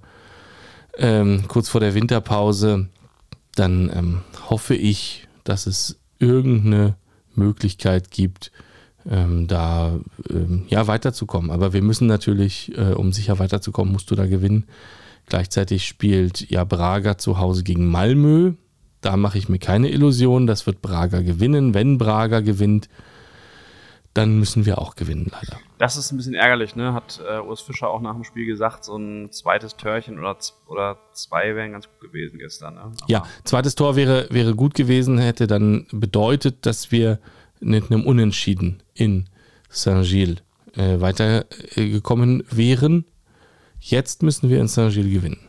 ähm, kurz vor der Winterpause, dann ähm, hoffe ich, dass es irgendeine Möglichkeit gibt, ähm, da ähm, ja weiterzukommen. Aber wir müssen natürlich, äh, um sicher weiterzukommen, musst du da gewinnen. Gleichzeitig spielt ja Braga zu Hause gegen Malmö. Da mache ich mir keine Illusion, das wird Braga gewinnen. Wenn Braga gewinnt, dann müssen wir auch gewinnen, leider. Das ist ein bisschen ärgerlich, ne? Hat äh, Urs Fischer auch nach dem Spiel gesagt, so ein zweites Törchen oder, oder zwei wären ganz gut gewesen gestern. Ne? ja, zweites Tor wäre, wäre gut gewesen, hätte dann bedeutet, dass wir mit einem Unentschieden in Saint-Gilles äh, weitergekommen wären. Jetzt müssen wir in Saint-Gilles gewinnen.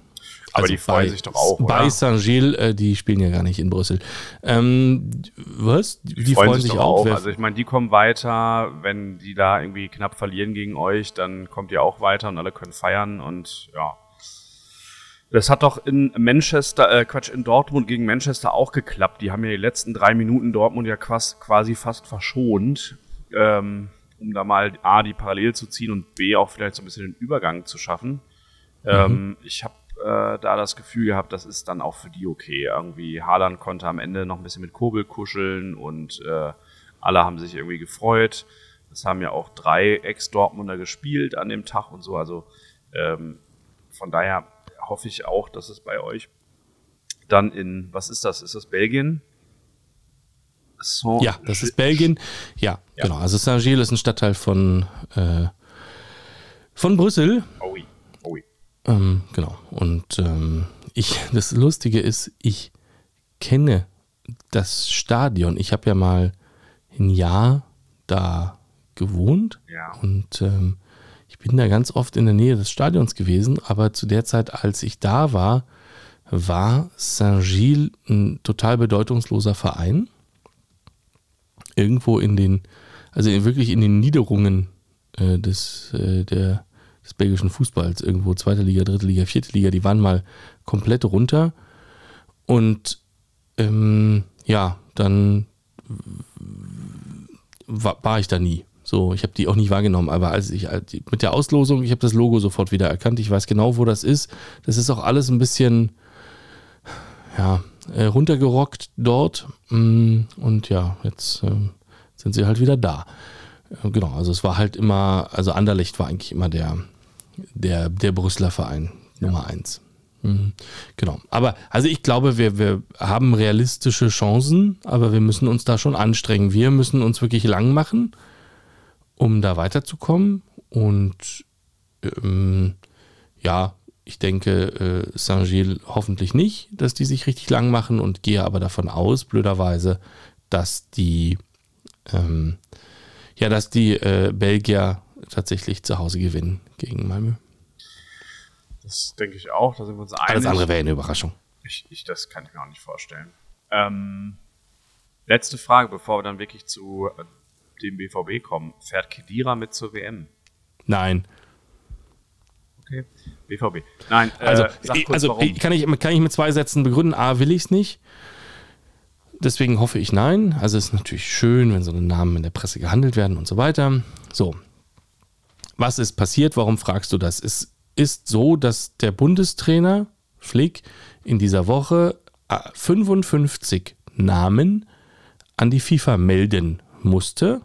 Aber also die freuen bei, sich doch auch. Bei Saint-Gilles, äh, die spielen ja gar nicht in Brüssel. Ähm, was? Die, die freuen, freuen, sich, auch. auch. Also ich meine, die kommen weiter. Wenn die da irgendwie knapp verlieren gegen euch, dann kommt ihr auch weiter und alle können feiern und ja. Das hat doch in Manchester, äh, Quatsch, in Dortmund gegen Manchester auch geklappt. Die haben ja die letzten drei Minuten Dortmund ja quasi fast verschont, ähm, um da mal A, die parallel zu ziehen und B, auch vielleicht so ein bisschen den Übergang zu schaffen. Mhm. Ähm, ich habe äh, da das Gefühl gehabt, das ist dann auch für die okay. Irgendwie Haaland konnte am Ende noch ein bisschen mit Kobel kuscheln und äh, alle haben sich irgendwie gefreut. Es haben ja auch drei Ex-Dortmunder gespielt an dem Tag und so. Also ähm, von daher hoffe ich auch, dass es bei euch dann in, was ist das? Ist das Belgien? Saint ja, das ist Belgien. Ja, ja. genau. Also Saint-Gilles ist ein Stadtteil von, äh, von Brüssel. Ähm, genau. Und ähm, ich, das Lustige ist, ich kenne das Stadion. Ich habe ja mal ein Jahr da gewohnt ja. und ähm, ich bin da ganz oft in der Nähe des Stadions gewesen, aber zu der Zeit, als ich da war, war Saint-Gilles ein total bedeutungsloser Verein. Irgendwo in den, also wirklich in den Niederungen äh, des, äh, der, des belgischen Fußballs, irgendwo zweite Liga, dritte Liga, vierte Liga, die waren mal komplett runter. Und ähm, ja, dann war, war ich da nie. So, ich habe die auch nicht wahrgenommen, aber als ich mit der Auslosung, ich habe das Logo sofort wieder erkannt. Ich weiß genau, wo das ist. Das ist auch alles ein bisschen ja, äh, runtergerockt dort. Mm, und ja, jetzt äh, sind sie halt wieder da. Äh, genau, also es war halt immer, also Anderlecht war eigentlich immer der, der, der Brüsseler Verein Nummer eins. Mhm. Genau. Aber also ich glaube, wir, wir haben realistische Chancen, aber wir müssen uns da schon anstrengen. Wir müssen uns wirklich lang machen um da weiterzukommen. Und ähm, ja, ich denke, äh, Saint-Gilles hoffentlich nicht, dass die sich richtig lang machen und gehe aber davon aus, blöderweise, dass die, ähm, ja, dass die äh, Belgier tatsächlich zu Hause gewinnen gegen Malmö. Das denke ich auch, da sind wir uns einig. Alles andere wäre eine Überraschung. Ich, ich, das kann ich mir auch nicht vorstellen. Ähm, letzte Frage, bevor wir dann wirklich zu dem BVB kommen. Fährt Kedira mit zur WM? Nein. Okay. BVB. Nein, äh, also, also kann, ich, kann ich mit zwei Sätzen begründen. A, will ich es nicht. Deswegen hoffe ich nein. Also es ist natürlich schön, wenn so Namen in der Presse gehandelt werden und so weiter. So. Was ist passiert? Warum fragst du das? Es ist so, dass der Bundestrainer Flick in dieser Woche 55 äh, Namen an die FIFA melden musste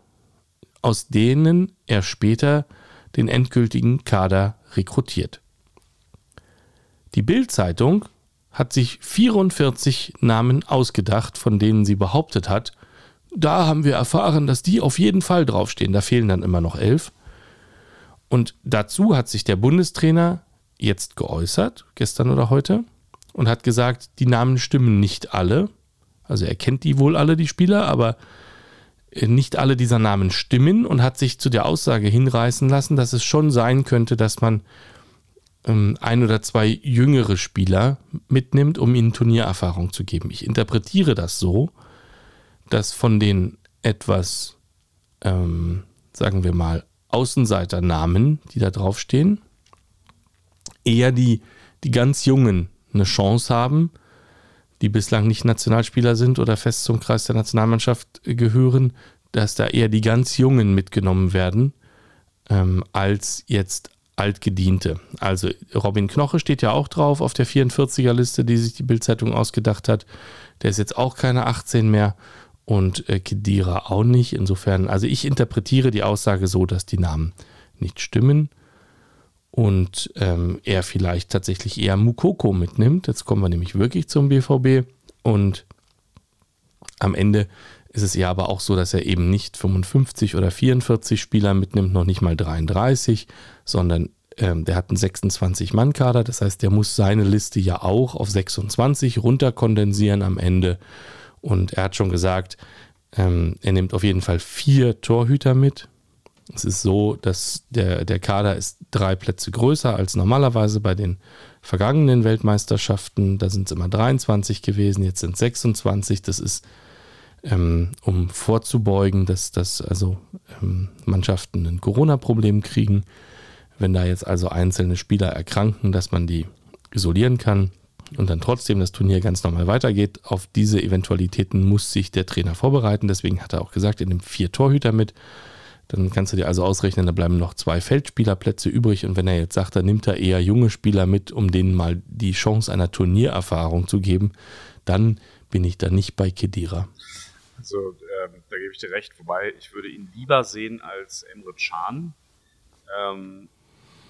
aus denen er später den endgültigen Kader rekrutiert. Die Bild-Zeitung hat sich 44 Namen ausgedacht, von denen sie behauptet hat, da haben wir erfahren, dass die auf jeden Fall draufstehen. Da fehlen dann immer noch elf. Und dazu hat sich der Bundestrainer jetzt geäußert, gestern oder heute, und hat gesagt, die Namen stimmen nicht alle. Also er kennt die wohl alle, die Spieler, aber nicht alle dieser Namen stimmen und hat sich zu der Aussage hinreißen lassen, dass es schon sein könnte, dass man ähm, ein oder zwei jüngere Spieler mitnimmt, um ihnen Turniererfahrung zu geben. Ich interpretiere das so, dass von den etwas, ähm, sagen wir mal, Außenseiternamen, die da draufstehen, eher die, die ganz Jungen eine Chance haben, die bislang nicht Nationalspieler sind oder fest zum Kreis der Nationalmannschaft gehören, dass da eher die ganz Jungen mitgenommen werden, ähm, als jetzt Altgediente. Also Robin Knoche steht ja auch drauf auf der 44er-Liste, die sich die Bildzeitung ausgedacht hat. Der ist jetzt auch keine 18 mehr und äh, Kedira auch nicht. Insofern, also ich interpretiere die Aussage so, dass die Namen nicht stimmen und ähm, er vielleicht tatsächlich eher Mukoko mitnimmt. Jetzt kommen wir nämlich wirklich zum BVB und am Ende ist es ja aber auch so, dass er eben nicht 55 oder 44 Spieler mitnimmt, noch nicht mal 33, sondern ähm, der hat einen 26-Mann-Kader. Das heißt, der muss seine Liste ja auch auf 26 runterkondensieren am Ende. Und er hat schon gesagt, ähm, er nimmt auf jeden Fall vier Torhüter mit. Es ist so, dass der, der Kader ist drei Plätze größer als normalerweise bei den vergangenen Weltmeisterschaften. Da sind es immer 23 gewesen, jetzt sind es 26. Das ist, ähm, um vorzubeugen, dass, dass also ähm, Mannschaften ein Corona-Problem kriegen. Wenn da jetzt also einzelne Spieler erkranken, dass man die isolieren kann und dann trotzdem das Turnier ganz normal weitergeht. Auf diese Eventualitäten muss sich der Trainer vorbereiten. Deswegen hat er auch gesagt, er nimmt vier Torhüter mit. Dann kannst du dir also ausrechnen, da bleiben noch zwei Feldspielerplätze übrig. Und wenn er jetzt sagt, dann nimmt er eher junge Spieler mit, um denen mal die Chance einer Turniererfahrung zu geben, dann bin ich da nicht bei Kedira. Also ähm, da gebe ich dir recht, wobei ich würde ihn lieber sehen als Emre Can. Ähm,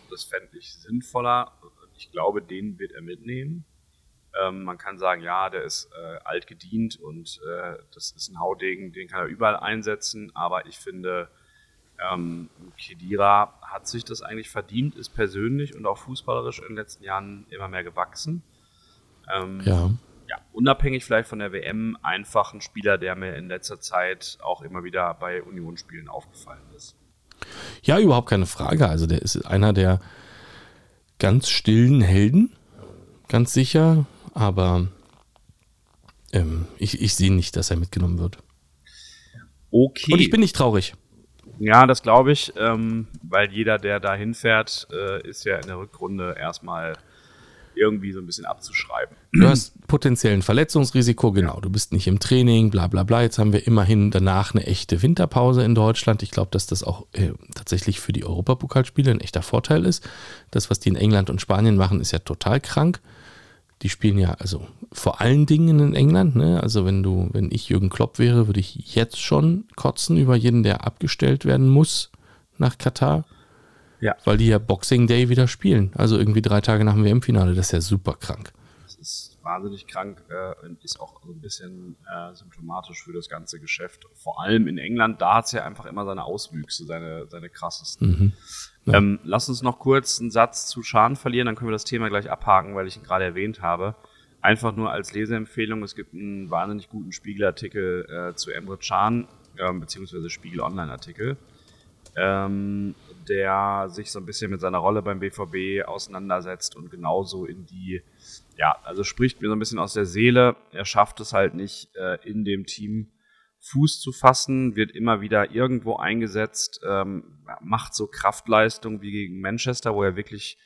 das fände ich sinnvoller. Ich glaube, den wird er mitnehmen. Ähm, man kann sagen, ja, der ist äh, alt gedient und äh, das ist ein Haudegen, den kann er überall einsetzen, aber ich finde, ähm, Kedira hat sich das eigentlich verdient, ist persönlich und auch fußballerisch in den letzten Jahren immer mehr gewachsen. Ähm, ja. ja. Unabhängig vielleicht von der WM, einfach ein Spieler, der mir in letzter Zeit auch immer wieder bei Unionsspielen aufgefallen ist. Ja, überhaupt keine Frage. Also der ist einer der ganz stillen Helden, ganz sicher aber ähm, ich, ich sehe nicht, dass er mitgenommen wird. Okay. Und ich bin nicht traurig. Ja, das glaube ich, ähm, weil jeder, der da hinfährt, äh, ist ja in der Rückrunde erstmal irgendwie so ein bisschen abzuschreiben. Du hast potenziell ein Verletzungsrisiko, genau. Du bist nicht im Training, bla bla bla. Jetzt haben wir immerhin danach eine echte Winterpause in Deutschland. Ich glaube, dass das auch äh, tatsächlich für die Europapokalspiele ein echter Vorteil ist. Das, was die in England und Spanien machen, ist ja total krank die spielen ja also vor allen Dingen in England. Ne? Also wenn du, wenn ich Jürgen Klopp wäre, würde ich jetzt schon kotzen über jeden, der abgestellt werden muss nach Katar. Ja. Weil die ja Boxing Day wieder spielen. Also irgendwie drei Tage nach dem WM-Finale. Das ist ja super krank. Das ist wahnsinnig krank äh, und ist auch so ein bisschen äh, symptomatisch für das ganze Geschäft. Vor allem in England, da hat es ja einfach immer seine Auswüchse, seine, seine krassesten. Mhm. Ja. Ähm, lass uns noch kurz einen Satz zu Schaden verlieren, dann können wir das Thema gleich abhaken, weil ich ihn gerade erwähnt habe. Einfach nur als Leseempfehlung, es gibt einen wahnsinnig guten Spiegelartikel äh, zu Emre Can, äh, beziehungsweise Spiegel-Online-Artikel, ähm, der sich so ein bisschen mit seiner Rolle beim BVB auseinandersetzt und genauso in die, ja, also spricht mir so ein bisschen aus der Seele. Er schafft es halt nicht äh, in dem Team Fuß zu fassen, wird immer wieder irgendwo eingesetzt, ähm, macht so Kraftleistung wie gegen Manchester, wo er wirklich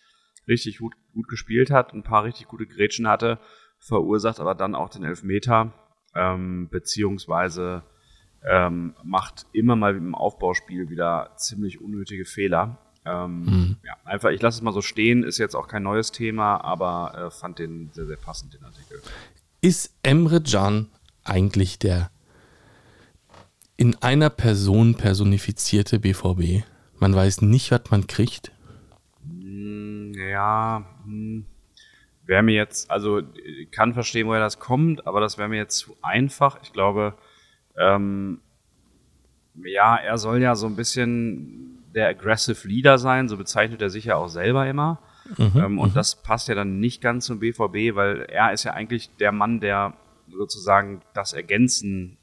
richtig gut, gut gespielt hat, ein paar richtig gute Grätschen hatte, verursacht aber dann auch den Elfmeter, ähm, beziehungsweise ähm, macht immer mal im Aufbauspiel wieder ziemlich unnötige Fehler. Ähm, mhm. ja, einfach, ich lasse es mal so stehen, ist jetzt auch kein neues Thema, aber äh, fand den sehr, sehr passend, den Artikel. Ist Emre Can eigentlich der in einer Person personifizierte BVB. Man weiß nicht, was man kriegt. Hm, ja, hm. wäre mir jetzt, also ich kann verstehen, woher das kommt, aber das wäre mir jetzt zu einfach. Ich glaube, ähm, ja, er soll ja so ein bisschen der aggressive Leader sein, so bezeichnet er sich ja auch selber immer. Mhm, ähm, und mhm. das passt ja dann nicht ganz zum BVB, weil er ist ja eigentlich der Mann, der sozusagen das ergänzen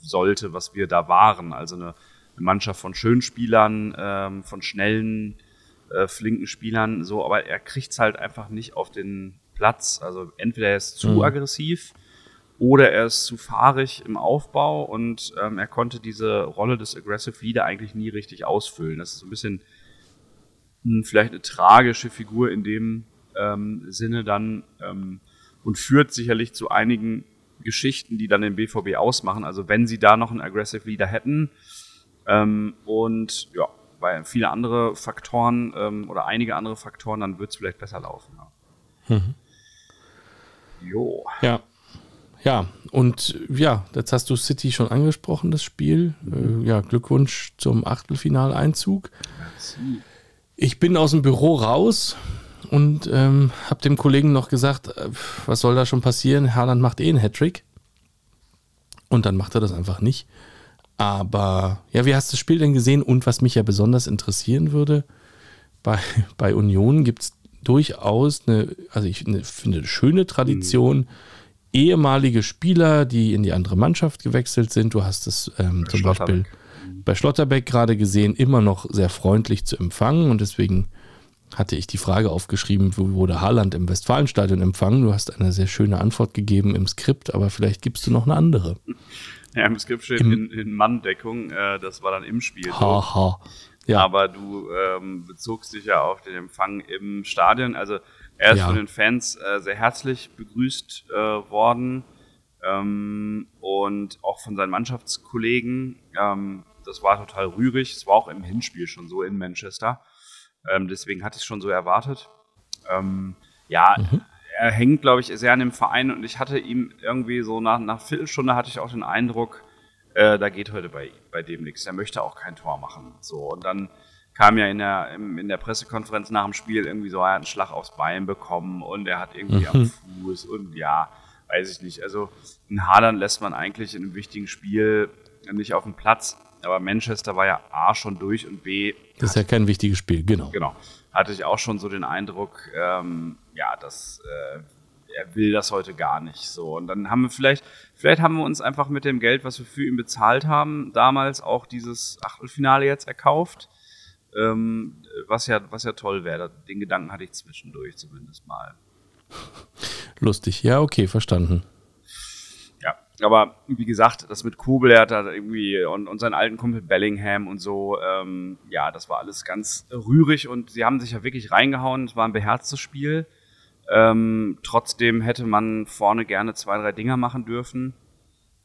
sollte, was wir da waren. Also eine, eine Mannschaft von schönen Spielern, ähm, von schnellen, äh, flinken Spielern, so, aber er kriegt es halt einfach nicht auf den Platz. Also entweder er ist zu mhm. aggressiv oder er ist zu fahrig im Aufbau und ähm, er konnte diese Rolle des Aggressive Leader eigentlich nie richtig ausfüllen. Das ist so ein bisschen mh, hm, vielleicht eine tragische Figur in dem ähm, Sinne dann ähm, und führt sicherlich zu einigen Geschichten, die dann den BVB ausmachen. Also wenn sie da noch einen Aggressive Leader hätten ähm, und ja, weil viele andere Faktoren ähm, oder einige andere Faktoren, dann wird es vielleicht besser laufen. Ja. Mhm. Jo. Ja. Ja, und ja, jetzt hast du City schon angesprochen, das Spiel. Mhm. Äh, ja, Glückwunsch zum Achtelfinaleinzug. Ich bin aus dem Büro raus und ähm, habe dem Kollegen noch gesagt, äh, was soll da schon passieren? Haaland macht eh einen Hattrick. Und dann macht er das einfach nicht. Aber ja, wie hast du das Spiel denn gesehen? Und was mich ja besonders interessieren würde, bei, bei Union gibt es durchaus eine, also ich ne, finde eine schöne Tradition. Mhm. Ehemalige Spieler, die in die andere Mannschaft gewechselt sind. Du hast es ähm, zum Beispiel bei Schlotterbeck gerade gesehen, immer noch sehr freundlich zu empfangen und deswegen hatte ich die Frage aufgeschrieben, wo wurde Haaland im Westfalenstadion empfangen? Du hast eine sehr schöne Antwort gegeben im Skript, aber vielleicht gibst du noch eine andere. Ja, im Skript steht Im, in, in Manndeckung, äh, das war dann im Spiel. Ha, ha. Ja. Aber du ähm, bezogst dich ja auf den Empfang im Stadion. Also er ist ja. von den Fans äh, sehr herzlich begrüßt äh, worden ähm, und auch von seinen Mannschaftskollegen. Ähm, das war total rührig. Es war auch im Hinspiel schon so in Manchester. Ähm, deswegen hatte ich es schon so erwartet. Ähm, ja, mhm. er hängt, glaube ich, sehr an dem Verein und ich hatte ihm irgendwie so nach einer Viertelstunde hatte ich auch den Eindruck, äh, da geht heute bei, bei dem nichts. Er möchte auch kein Tor machen. So, und dann kam ja in der, in der Pressekonferenz nach dem Spiel irgendwie so, er hat einen Schlag aufs Bein bekommen und er hat irgendwie mhm. am Fuß und ja, weiß ich nicht. Also einen Hadern lässt man eigentlich in einem wichtigen Spiel nicht auf dem Platz. Aber Manchester war ja A schon durch und B. Das ist ja kein wichtiges Spiel, genau. Genau. Hatte ich auch schon so den Eindruck, ähm, ja, dass äh, er will das heute gar nicht. So. Und dann haben wir vielleicht, vielleicht haben wir uns einfach mit dem Geld, was wir für ihn bezahlt haben, damals auch dieses Achtelfinale jetzt erkauft. Ähm, was ja, was ja toll wäre. Den Gedanken hatte ich zwischendurch zumindest mal. Lustig, ja, okay, verstanden. Ja, aber wie gesagt, das mit Kubel, er hat da irgendwie und, und seinen alten Kumpel Bellingham und so, ähm, ja, das war alles ganz rührig und sie haben sich ja wirklich reingehauen. Es war ein beherztes Spiel. Ähm, trotzdem hätte man vorne gerne zwei, drei Dinger machen dürfen.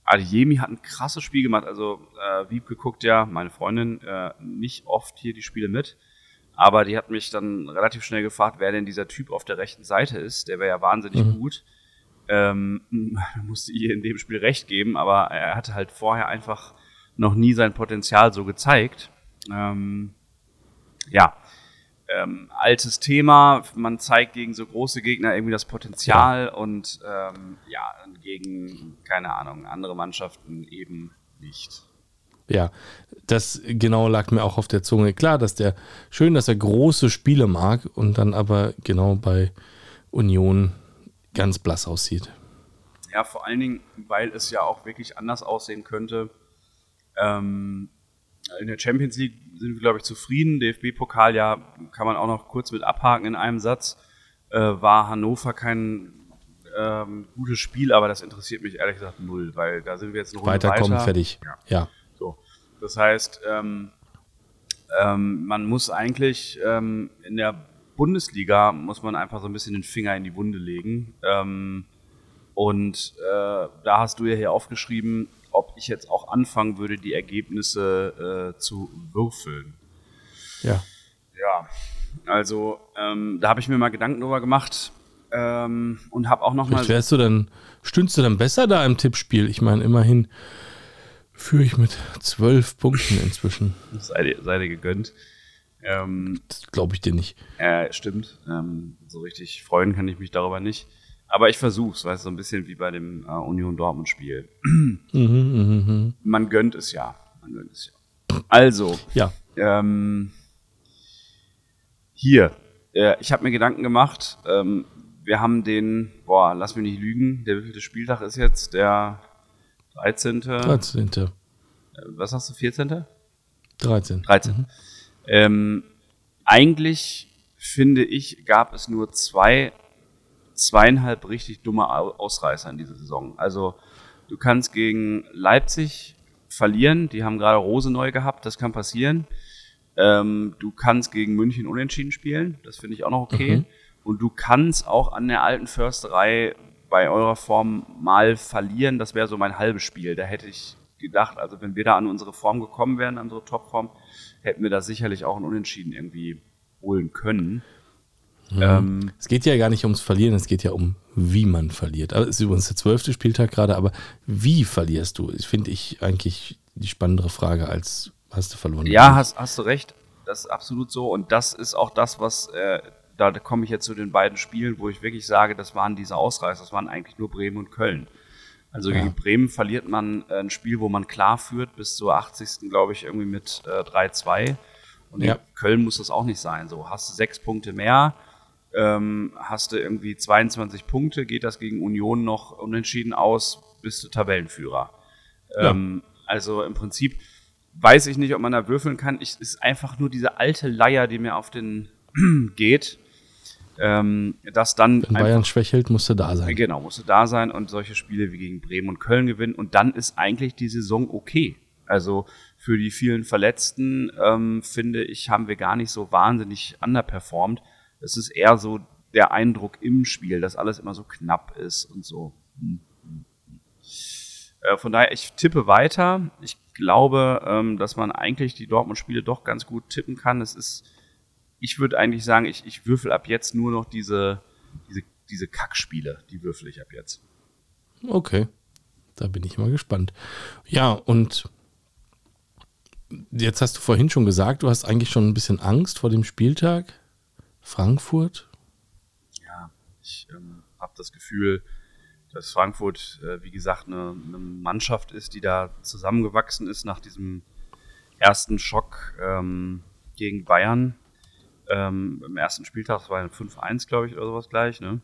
Adeyemi hat ein krasses Spiel gemacht. Also äh, Wiebke guckt ja, meine Freundin, äh, nicht oft hier die Spiele mit. Aber die hat mich dann relativ schnell gefragt, wer denn dieser Typ auf der rechten Seite ist. Der wäre ja wahnsinnig mhm. gut. Ähm, musste ihr in dem Spiel recht geben, aber er hatte halt vorher einfach noch nie sein Potenzial so gezeigt. Ähm, ja, ähm, altes Thema. Man zeigt gegen so große Gegner irgendwie das Potenzial ja. und ähm, ja, gegen, keine Ahnung, andere Mannschaften eben nicht. Ja, das genau lag mir auch auf der Zunge. Klar, dass der schön, dass er große Spiele mag und dann aber genau bei Union ganz blass aussieht. Ja, vor allen Dingen, weil es ja auch wirklich anders aussehen könnte. Ähm, in der Champions League sind wir, glaube ich, zufrieden. DFB-Pokal, ja, kann man auch noch kurz mit abhaken in einem Satz. Äh, war Hannover kein ähm, gutes Spiel, aber das interessiert mich ehrlich gesagt null, weil da sind wir jetzt noch Weiterkommen, weiter. fertig. Ja. ja. So. Das heißt, ähm, ähm, man muss eigentlich ähm, in der Bundesliga muss man einfach so ein bisschen den Finger in die Wunde legen. Ähm, und äh, da hast du ja hier aufgeschrieben, ob ich jetzt auch anfangen würde, die Ergebnisse äh, zu würfeln. Ja. Ja, also ähm, da habe ich mir mal Gedanken drüber gemacht ähm, und habe auch noch mal. Wärst du dann, stündest du dann besser da im Tippspiel? Ich meine, immerhin führe ich mit zwölf Punkten inzwischen. sei, dir, sei dir gegönnt. Ähm, das glaube ich dir nicht. Ja, stimmt. Ähm, so richtig freuen kann ich mich darüber nicht. Aber ich versuch's, weißt du, so ein bisschen wie bei dem äh, Union Dortmund Spiel. Mhm, mh, mh. Man gönnt es ja. Man gönnt es ja. Also, ja. Ähm, hier, äh, ich habe mir Gedanken gemacht. Ähm, wir haben den, boah, lass mich nicht lügen, der wievielte Spieltag ist jetzt? Der 13. 13. Äh, was hast du, 14.? 13. 13. Mhm. Ähm, eigentlich finde ich, gab es nur zwei zweieinhalb richtig dumme Ausreißer in dieser Saison. Also du kannst gegen Leipzig verlieren, die haben gerade Rose neu gehabt, das kann passieren. Ähm, du kannst gegen München unentschieden spielen, das finde ich auch noch okay. Mhm. Und du kannst auch an der alten Försterei bei eurer Form mal verlieren, das wäre so mein halbes Spiel. Da hätte ich gedacht, also wenn wir da an unsere Form gekommen wären, an unsere Topform, hätten wir da sicherlich auch ein Unentschieden irgendwie holen können. Mhm. Ähm, es geht ja gar nicht ums Verlieren, es geht ja um, wie man verliert. Aber es ist übrigens der zwölfte Spieltag gerade, aber wie verlierst du? Finde ich eigentlich die spannendere Frage als hast du verloren. Ja, hast, hast du recht. Das ist absolut so. Und das ist auch das, was, äh, da komme ich jetzt zu den beiden Spielen, wo ich wirklich sage, das waren diese Ausreißer, das waren eigentlich nur Bremen und Köln. Also ja. gegen Bremen verliert man äh, ein Spiel, wo man klar führt, bis zur 80. glaube ich, irgendwie mit äh, 3-2. Und ja. in Köln muss das auch nicht sein. So, hast du sechs Punkte mehr, ähm, hast du irgendwie 22 Punkte, geht das gegen Union noch unentschieden aus, bist du Tabellenführer. Ja. Ähm, also im Prinzip weiß ich nicht, ob man da würfeln kann. Es ist einfach nur diese alte Leier, die mir auf den geht, ähm, dass dann. Wenn Bayern schwächelt, musste da sein. Genau, musste da sein und solche Spiele wie gegen Bremen und Köln gewinnen. Und dann ist eigentlich die Saison okay. Also für die vielen Verletzten, ähm, finde ich, haben wir gar nicht so wahnsinnig underperformed. Es ist eher so der Eindruck im Spiel, dass alles immer so knapp ist und so. Hm, hm, hm. Äh, von daher, ich tippe weiter. Ich glaube, ähm, dass man eigentlich die Dortmund-Spiele doch ganz gut tippen kann. Es ist, ich würde eigentlich sagen, ich, ich würfel ab jetzt nur noch diese, diese, diese Kackspiele. Die würfel ich ab jetzt. Okay. Da bin ich mal gespannt. Ja, und jetzt hast du vorhin schon gesagt, du hast eigentlich schon ein bisschen Angst vor dem Spieltag. Frankfurt? Ja, ich ähm, habe das Gefühl, dass Frankfurt, äh, wie gesagt, eine, eine, Mannschaft ist, die da zusammengewachsen ist nach diesem ersten Schock ähm, gegen Bayern. Ähm, Im ersten Spieltag, das war ein 5-1, glaube ich, oder sowas gleich. Ne?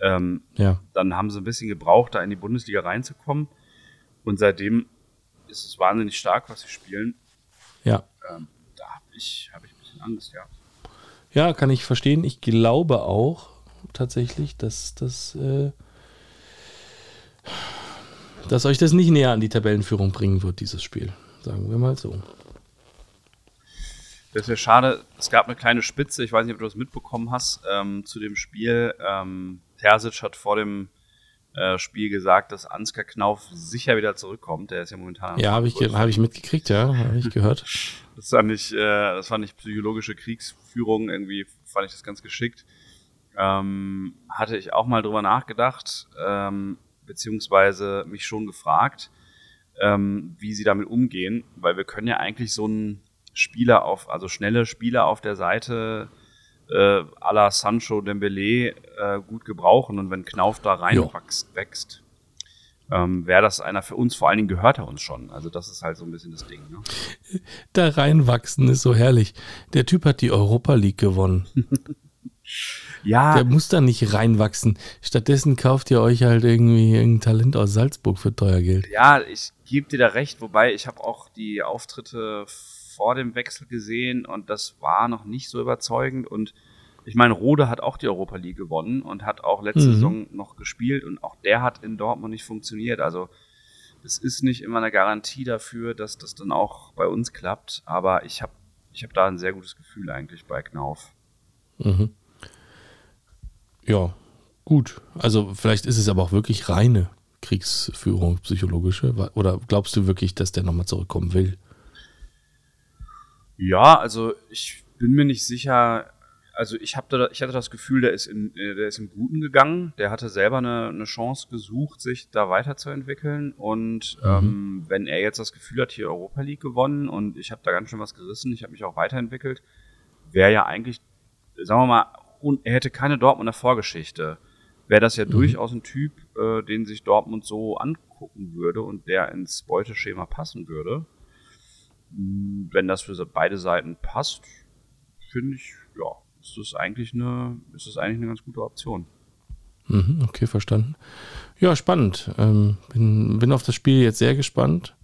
Ähm, ja. Dann haben sie ein bisschen gebraucht, da in die Bundesliga reinzukommen. Und seitdem ist es wahnsinnig stark, was sie spielen. Ja. Ähm, da habe ich, hab ich ein bisschen Angst, ja. Ja, kann ich verstehen. Ich glaube auch tatsächlich, dass das. Äh dass euch das nicht näher an die Tabellenführung bringen wird, dieses Spiel. Sagen wir mal so. Das wäre schade. Es gab eine kleine Spitze, ich weiß nicht, ob du das mitbekommen hast, ähm, zu dem Spiel. Ähm, Terzic hat vor dem äh, Spiel gesagt, dass Ansgar Knauf sicher wieder zurückkommt. Der ist ja momentan. Ja, habe ich, hab ich mitgekriegt, ja, habe ich gehört. das, fand ich, äh, das fand ich psychologische Kriegsführung. Irgendwie fand ich das ganz geschickt. Ähm, hatte ich auch mal drüber nachgedacht. Ähm, beziehungsweise mich schon gefragt, ähm, wie sie damit umgehen, weil wir können ja eigentlich so einen Spieler auf, also schnelle Spieler auf der Seite äh, à la Sancho Dembele äh, gut gebrauchen und wenn Knauf da reinwächst, wächst, ähm, wäre das einer für uns, vor allen Dingen gehört er uns schon. Also das ist halt so ein bisschen das Ding. Ne? Da reinwachsen ist so herrlich. Der Typ hat die Europa League gewonnen. Ja. Der muss da nicht reinwachsen. Stattdessen kauft ihr euch halt irgendwie irgendein Talent aus Salzburg für teuer Geld. Ja, ich gebe dir da recht, wobei ich habe auch die Auftritte vor dem Wechsel gesehen und das war noch nicht so überzeugend und ich meine, Rode hat auch die Europa League gewonnen und hat auch letzte mhm. Saison noch gespielt und auch der hat in Dortmund nicht funktioniert. Also es ist nicht immer eine Garantie dafür, dass das dann auch bei uns klappt, aber ich habe ich hab da ein sehr gutes Gefühl eigentlich bei Knauf. Mhm. Ja, gut. Also vielleicht ist es aber auch wirklich reine Kriegsführung, psychologische. Oder glaubst du wirklich, dass der nochmal zurückkommen will? Ja, also ich bin mir nicht sicher. Also ich, da, ich hatte das Gefühl, der ist, in, der ist im Guten gegangen. Der hatte selber eine, eine Chance gesucht, sich da weiterzuentwickeln. Und mhm. ähm, wenn er jetzt das Gefühl hat, hier Europa League gewonnen und ich habe da ganz schön was gerissen, ich habe mich auch weiterentwickelt, wäre ja eigentlich, sagen wir mal, und er hätte keine Dortmunder Vorgeschichte, wäre das ja mhm. durchaus ein Typ, äh, den sich Dortmund so angucken würde und der ins Beuteschema passen würde. Hm, wenn das für beide Seiten passt, finde ich, ja, ist das eigentlich eine, ist das eigentlich eine ganz gute Option. Mhm, okay, verstanden. Ja, spannend. Ähm, bin, bin auf das Spiel jetzt sehr gespannt.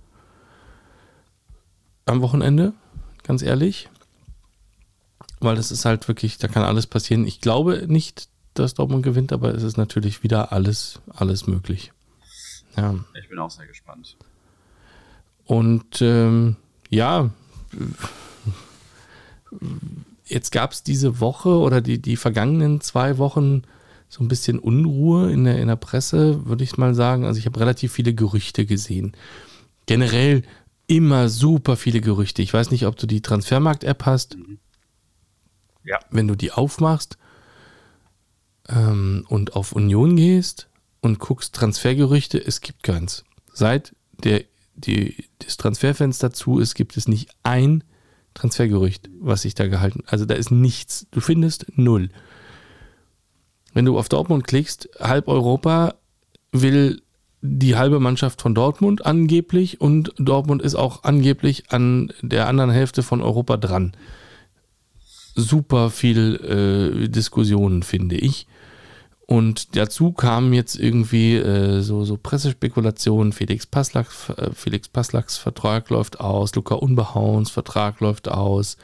Am Wochenende, ganz ehrlich weil das ist halt wirklich, da kann alles passieren. Ich glaube nicht, dass Dortmund gewinnt, aber es ist natürlich wieder alles, alles möglich. Ja. Ich bin auch sehr gespannt. Und ähm, ja, jetzt gab es diese Woche oder die, die vergangenen zwei Wochen so ein bisschen Unruhe in der, in der Presse, würde ich mal sagen. Also ich habe relativ viele Gerüchte gesehen. Generell immer super viele Gerüchte. Ich weiß nicht, ob du die Transfermarkt-App hast. Ja. Wenn du die aufmachst ähm, und auf Union gehst und guckst Transfergerüchte, es gibt keins. Seit der, die, das Transferfenster zu ist, gibt es nicht ein Transfergerücht, was sich da gehalten Also da ist nichts. Du findest null. Wenn du auf Dortmund klickst, halb Europa will die halbe Mannschaft von Dortmund angeblich und Dortmund ist auch angeblich an der anderen Hälfte von Europa dran super viel äh, Diskussionen, finde ich. Und dazu kamen jetzt irgendwie äh, so, so Pressespekulationen, Felix Passlacks, äh, Felix Passlacks Vertrag läuft aus, Luca Unbehauens Vertrag läuft aus.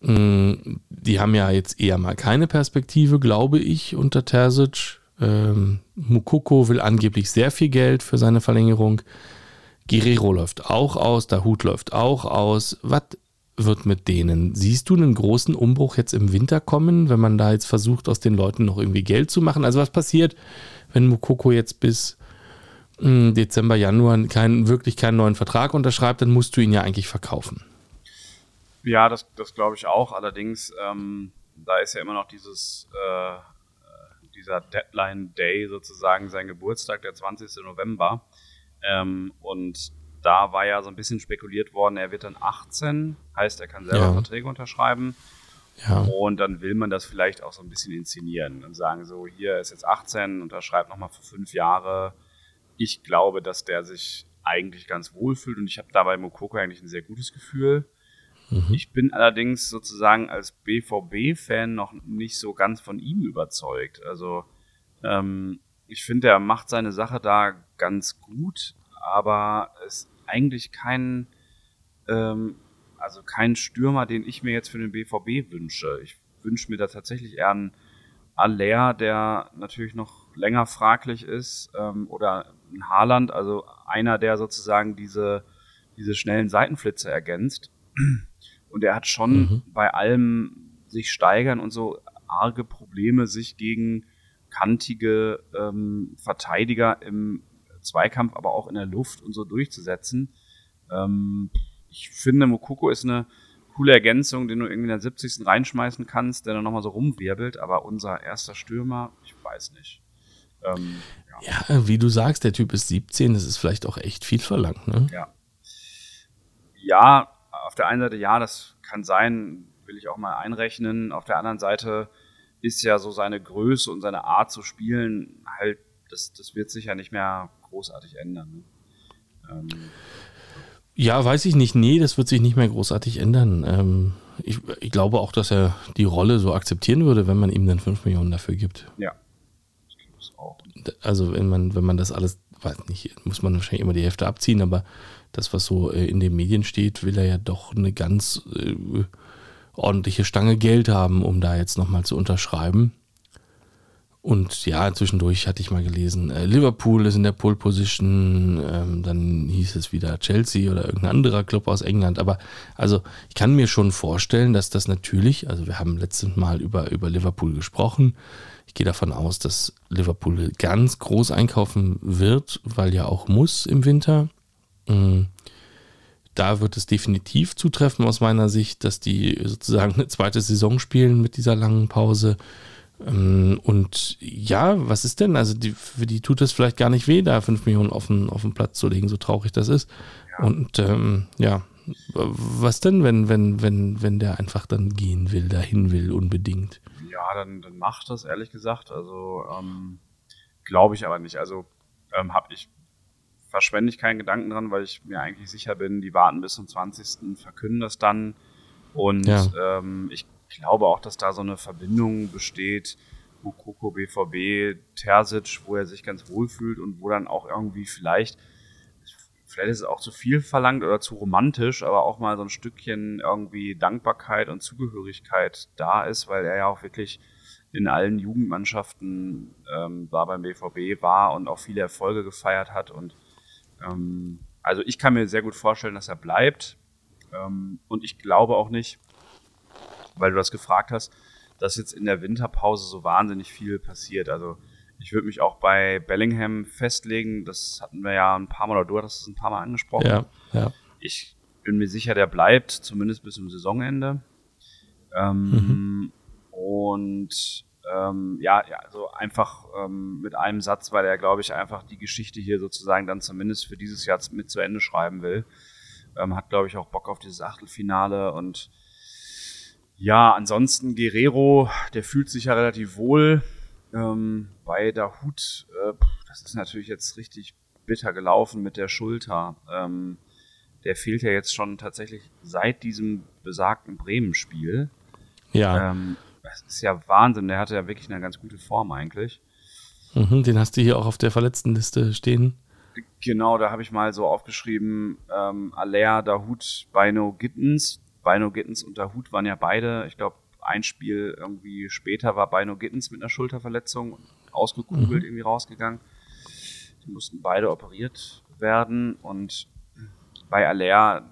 Mm, die haben ja jetzt eher mal keine Perspektive, glaube ich, unter Terzic. Ähm, Mukoko will angeblich sehr viel Geld für seine Verlängerung. Guerrero läuft auch aus, Dahut läuft auch aus. Was wird mit denen? Siehst du einen großen Umbruch jetzt im Winter kommen, wenn man da jetzt versucht, aus den Leuten noch irgendwie Geld zu machen? Also was passiert, wenn Mukoko jetzt bis mh, mm, Dezember, Januar kein, wirklich keinen neuen Vertrag unterschreibt, dann musst du ihn ja eigentlich verkaufen. Ja, das, das glaube ich auch. Allerdings, ähm, da ist ja immer noch dieses, äh, dieser Deadline Day sozusagen, sein Geburtstag, der 20. November. Ähm, und da war ja so ein bisschen spekuliert worden, er wird dann 18, heißt, er kann selber ja. Verträge unterschreiben. Ja. Und dann will man das vielleicht auch so ein bisschen inszenieren und sagen so, hier ist jetzt 18, unterschreibt nochmal für fünf Jahre. Ich glaube, dass der sich eigentlich ganz wohl fühlt und ich habe dabei Mokoko eigentlich ein sehr gutes Gefühl. Mhm. Ich bin allerdings sozusagen als BVB-Fan noch nicht so ganz von ihm überzeugt. Also ähm, ich finde, er macht seine Sache da ganz gut, aber es ist eigentlich kein, ähm, also kein Stürmer, den ich mir jetzt für den BVB wünsche. Ich wünsche mir da tatsächlich eher einen Aller, der natürlich noch länger fraglich ist, ähm, oder ein Haaland, also einer, der sozusagen diese, diese schnellen Seitenflitze ergänzt. Und er hat schon mhm. bei allem sich steigern und so arge Probleme, sich gegen kantige ähm, Verteidiger im Zweikampf, aber auch in der Luft und so durchzusetzen. Ähm, ich finde, Mokoko ist eine coole Ergänzung, den du irgendwie in der 70. reinschmeißen kannst, der dann nochmal so rumwirbelt, aber unser erster Stürmer, ich weiß nicht. Ähm, ja. ja. wie du sagst, der Typ ist 17, das ist vielleicht auch echt viel verlangt, ne? Ja. Ja, auf der einen Seite, ja, das kann sein, will ich auch mal einrechnen. Auf der anderen Seite ist ja so seine Größe und seine Art zu spielen halt, das, das wird sich ja nicht mehr großartig ändern. Ne? Ähm, ja, weiß ich nicht. Nee, das wird sich nicht mehr großartig ändern. Ähm, ich, ich, glaube auch, dass er die Rolle so akzeptieren würde, wenn man ihm dann 5 Millionen dafür gibt. Ja. Also wenn man, wenn man das alles, weiß nicht, muss man wahrscheinlich immer die Hälfte abziehen, aber das, was so äh, in den Medien steht, will er ja doch eine ganz äh, ordentliche Stange Geld haben, um da jetzt nochmal zu unterschreiben. Und ja, zwischendurch hatte ich mal gelesen, äh, Liverpool ist in der Pole Position, ähm, dann hieß es wieder Chelsea oder irgendein anderer Club aus England. Aber also ich kann mir schon vorstellen, dass das natürlich, also wir haben letztes Mal über, über Liverpool gesprochen. Ich gehe davon aus, dass Liverpool ganz groß einkaufen wird, weil ja auch muss im Winter. Mhm. Da wird es definitiv zutreffen aus meiner Sicht, dass die sozusagen eine zweite Saison spielen mit dieser langen Pause. Ähm, und ja, was ist denn? Also die, für die tut es vielleicht gar nicht weh, da 5 Millionen auf den, auf den Platz zu legen, so traurig das ist. Ja. Und ähm, ja, was denn, wenn, wenn, wenn, wenn der einfach dann gehen will, dahin will, unbedingt? Ja, dann, dann macht das, ehrlich gesagt. Also ähm, glaube ich aber nicht. Also ähm, habe ich verschwende ich keinen Gedanken dran, weil ich mir eigentlich sicher bin, die warten bis zum 20. verkünden das dann. Und ja. ähm, ich glaube auch, dass da so eine Verbindung besteht, Mukoko, BVB, Terzic, wo er sich ganz wohl fühlt und wo dann auch irgendwie vielleicht, vielleicht ist es auch zu viel verlangt oder zu romantisch, aber auch mal so ein Stückchen irgendwie Dankbarkeit und Zugehörigkeit da ist, weil er ja auch wirklich in allen Jugendmannschaften ähm, da beim BVB war und auch viele Erfolge gefeiert hat und ähm, also ich kann mir sehr gut vorstellen, dass er bleibt. Ähm, und ich glaube auch nicht, weil du das gefragt hast, dass jetzt in der Winterpause so wahnsinnig viel passiert. Also ich würde mich auch bei Bellingham festlegen. Das hatten wir ja ein paar Mal, oder du hattest es ein paar Mal angesprochen. Ja, ja. Ich bin mir sicher, der bleibt, zumindest bis zum Saisonende. Ähm, mhm. Und ähm, ja, ja, also einfach ähm, mit einem Satz, weil er, glaube ich, einfach die Geschichte hier sozusagen dann zumindest für dieses Jahr mit zu Ende schreiben will. Ähm, hat, glaube ich, auch Bock auf dieses Achtelfinale und ja, ansonsten Guerrero, der fühlt sich ja relativ wohl. Ähm, bei der Hut, äh, das ist natürlich jetzt richtig bitter gelaufen mit der Schulter. Ähm, der fehlt ja jetzt schon tatsächlich seit diesem besagten Bremen-Spiel. Ja. Ähm, das ist ja Wahnsinn. Der hatte ja wirklich eine ganz gute Form eigentlich. Mhm, den hast du hier auch auf der Verletztenliste stehen. Genau, da habe ich mal so aufgeschrieben, ähm, Aller, Dahut, Beino, Gittens. Bino Gittens und der Hut waren ja beide, ich glaube, ein Spiel irgendwie später war Bino Gittens mit einer Schulterverletzung ausgekugelt mhm. irgendwie rausgegangen. Die mussten beide operiert werden und bei Aller,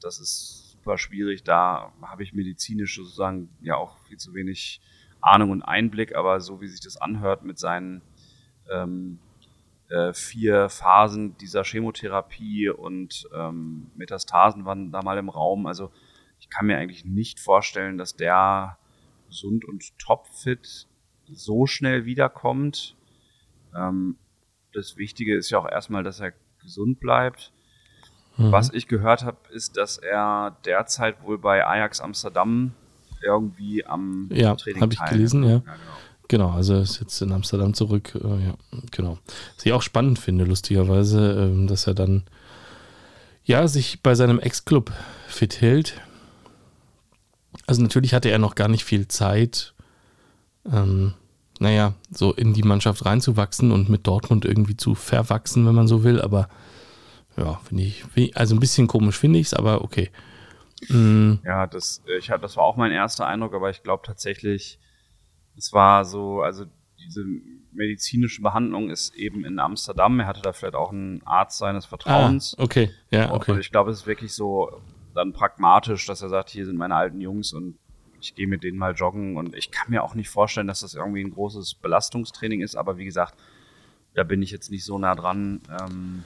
das ist super schwierig, da habe ich medizinisch sozusagen ja auch viel zu wenig Ahnung und Einblick, aber so wie sich das anhört mit seinen ähm, äh, vier Phasen dieser Chemotherapie und ähm, Metastasen waren da mal im Raum. Also ich kann mir eigentlich nicht vorstellen, dass der gesund und topfit so schnell wiederkommt. Ähm, das Wichtige ist ja auch erstmal, dass er gesund bleibt. Mhm. Was ich gehört habe, ist, dass er derzeit wohl bei Ajax Amsterdam irgendwie am ja, Training habe ich gelesen, ja. ja genau. genau. also er ist jetzt in Amsterdam zurück. Äh, ja, genau. Was ich auch spannend finde, lustigerweise, äh, dass er dann ja sich bei seinem Ex-Club fit hält. Also natürlich hatte er noch gar nicht viel Zeit, ähm, naja, so in die Mannschaft reinzuwachsen und mit Dortmund irgendwie zu verwachsen, wenn man so will, aber ja, finde ich, also ein bisschen komisch finde ich es, aber okay. Mhm. Ja, das, ich, das war auch mein erster Eindruck, aber ich glaube tatsächlich, es war so, also diese medizinische Behandlung ist eben in Amsterdam. Er hatte da vielleicht auch einen Arzt seines Vertrauens. Ah, okay, ja, okay. Und ich glaube, es ist wirklich so dann pragmatisch, dass er sagt, hier sind meine alten Jungs und ich gehe mit denen mal joggen. Und ich kann mir auch nicht vorstellen, dass das irgendwie ein großes Belastungstraining ist, aber wie gesagt, da bin ich jetzt nicht so nah dran. Ähm,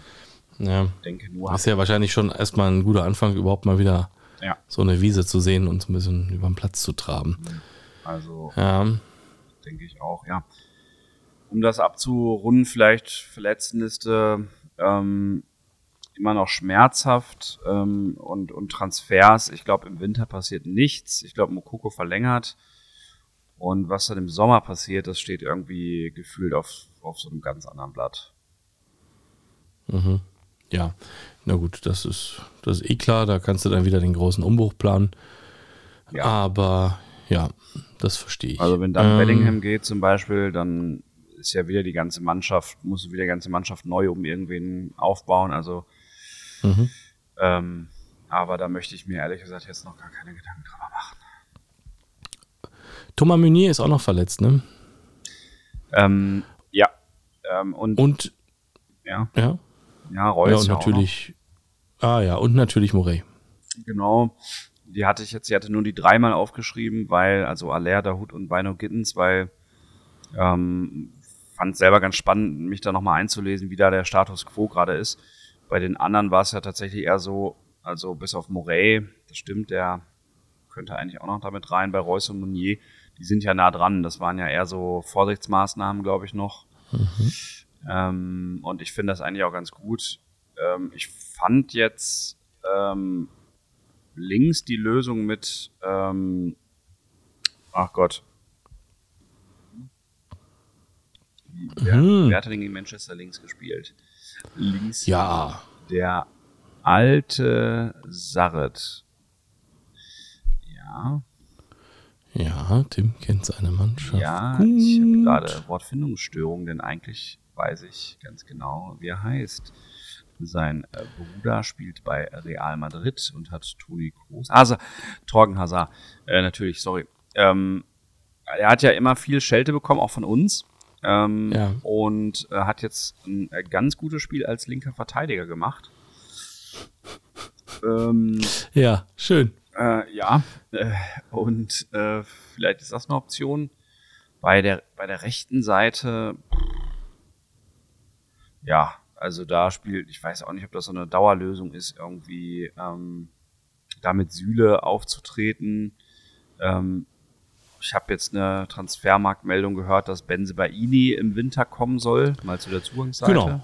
ja. Denke nur. Ist ja wahrscheinlich schon erstmal ein guter Anfang, überhaupt mal wieder ja. so eine Wiese zu sehen und ein bisschen über den Platz zu traben. Also, ja. denke ich auch, ja. Um das abzurunden, vielleicht Verletztenliste ähm, immer noch schmerzhaft ähm, und, und Transfers. Ich glaube, im Winter passiert nichts. Ich glaube, Mokoko verlängert. Und was dann im Sommer passiert, das steht irgendwie gefühlt auf, auf so einem ganz anderen Blatt. Mhm. Ja, na gut, das ist, das ist eh klar, da kannst du dann wieder den großen Umbruch planen. Ja. Aber ja, das verstehe ich. Also wenn dann ähm, Bellingham geht zum Beispiel, dann ist ja wieder die ganze Mannschaft, muss wieder die ganze Mannschaft neu um irgendwen aufbauen. Also mhm. ähm, aber da möchte ich mir ehrlich gesagt jetzt noch gar keine Gedanken drüber machen. Thomas Meunier ist auch noch verletzt, ne? Ähm, ja. Ähm, und, und ja. ja. Ja, Reus. Ja, und natürlich. Ah ja, und natürlich Morey. Genau. Die hatte ich jetzt, sie hatte nur die dreimal aufgeschrieben, weil, also Aller, Dahut und Bino Gittens, weil ähm, fand es selber ganz spannend, mich da nochmal einzulesen, wie da der Status quo gerade ist. Bei den anderen war es ja tatsächlich eher so, also bis auf Morey, das stimmt, der könnte eigentlich auch noch damit rein, bei Reus und Meunier, die sind ja nah dran. Das waren ja eher so Vorsichtsmaßnahmen, glaube ich, noch. Mhm. Ähm, und ich finde das eigentlich auch ganz gut. Ähm, ich fand jetzt ähm, links die Lösung mit, ähm, ach Gott, Wer, mhm. wer hat denn gegen Manchester links gespielt? Links. Ja. Der alte Sarret. Ja. Ja, Tim kennt seine Mannschaft. Ja, Gut. ich habe gerade Wortfindungsstörungen, denn eigentlich weiß ich ganz genau, wie er heißt. Sein äh, Bruder spielt bei Real Madrid und hat Toni Kroos. Also, Torgen Hazard, äh, natürlich, sorry. Ähm, er hat ja immer viel Schelte bekommen, auch von uns. Ähm, ja. Und äh, hat jetzt ein äh, ganz gutes Spiel als linker Verteidiger gemacht. Ähm, ja, schön. Äh, ja, äh, und äh, vielleicht ist das eine Option. Bei der, bei der rechten Seite, ja, also da spielt, ich weiß auch nicht, ob das so eine Dauerlösung ist, irgendwie ähm, da mit Sühle aufzutreten. Ähm, ich habe jetzt eine Transfermarktmeldung gehört, dass Benzebaini im Winter kommen soll, mal zu der Zugangsseite. Genau.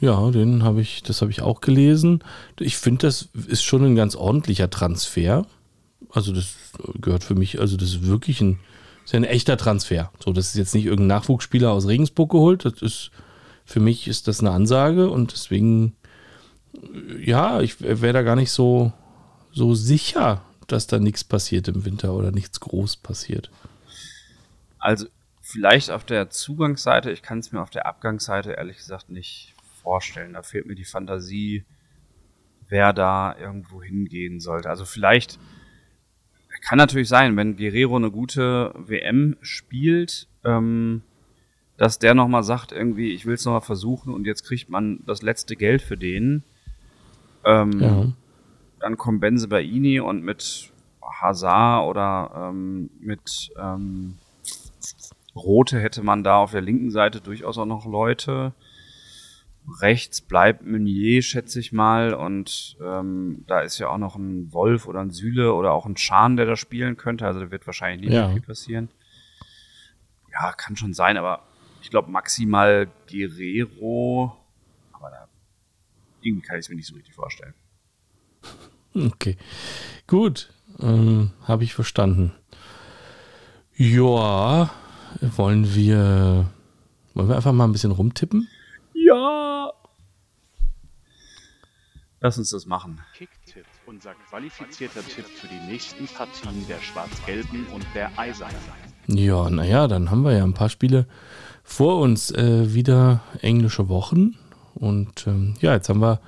Ja, den habe ich, das habe ich auch gelesen. Ich finde, das ist schon ein ganz ordentlicher Transfer. Also das gehört für mich, also das ist wirklich ein, ist ein echter Transfer. So, das ist jetzt nicht irgendein Nachwuchsspieler aus Regensburg geholt. Das ist, für mich ist das eine Ansage und deswegen, ja, ich wäre da gar nicht so, so sicher, dass da nichts passiert im Winter oder nichts groß passiert. Also vielleicht auf der Zugangsseite, ich kann es mir auf der Abgangsseite ehrlich gesagt nicht vorstellen. Da fehlt mir die Fantasie, wer da irgendwo hingehen sollte. Also vielleicht Kann natürlich sein, wenn Guerrero eine gute WM spielt, ähm, dass der nochmal sagt, irgendwie, ich will es nochmal versuchen und jetzt kriegt man das letzte Geld für den. Ähm, ja. Dann kommen Benze Baini und mit Hazard oder ähm, mit ähm, Rote hätte man da auf der linken Seite durchaus auch noch Leute. Rechts bleibt Meunier, schätze ich mal. Und ähm, da ist ja auch noch ein Wolf oder ein Süle oder auch ein Schan, der da spielen könnte. Also da wird wahrscheinlich nicht ja. viel passieren. Ja, kann schon sein, aber ich glaube maximal Guerrero. Aber da, irgendwie kann ich es mir nicht so richtig vorstellen. Okay. Gut. Ähm, Habe ich verstanden. Ja, wollen wir, wollen wir einfach mal ein bisschen rumtippen? Ja. Lass uns das machen. Kicktipp, unser qualifizierter Tipp für die nächsten Partien der Schwarz-Gelben und der Eisernen. Ja, naja, dann haben wir ja ein paar Spiele vor uns. Äh, wieder englische Wochen. Und ähm, ja, jetzt haben wir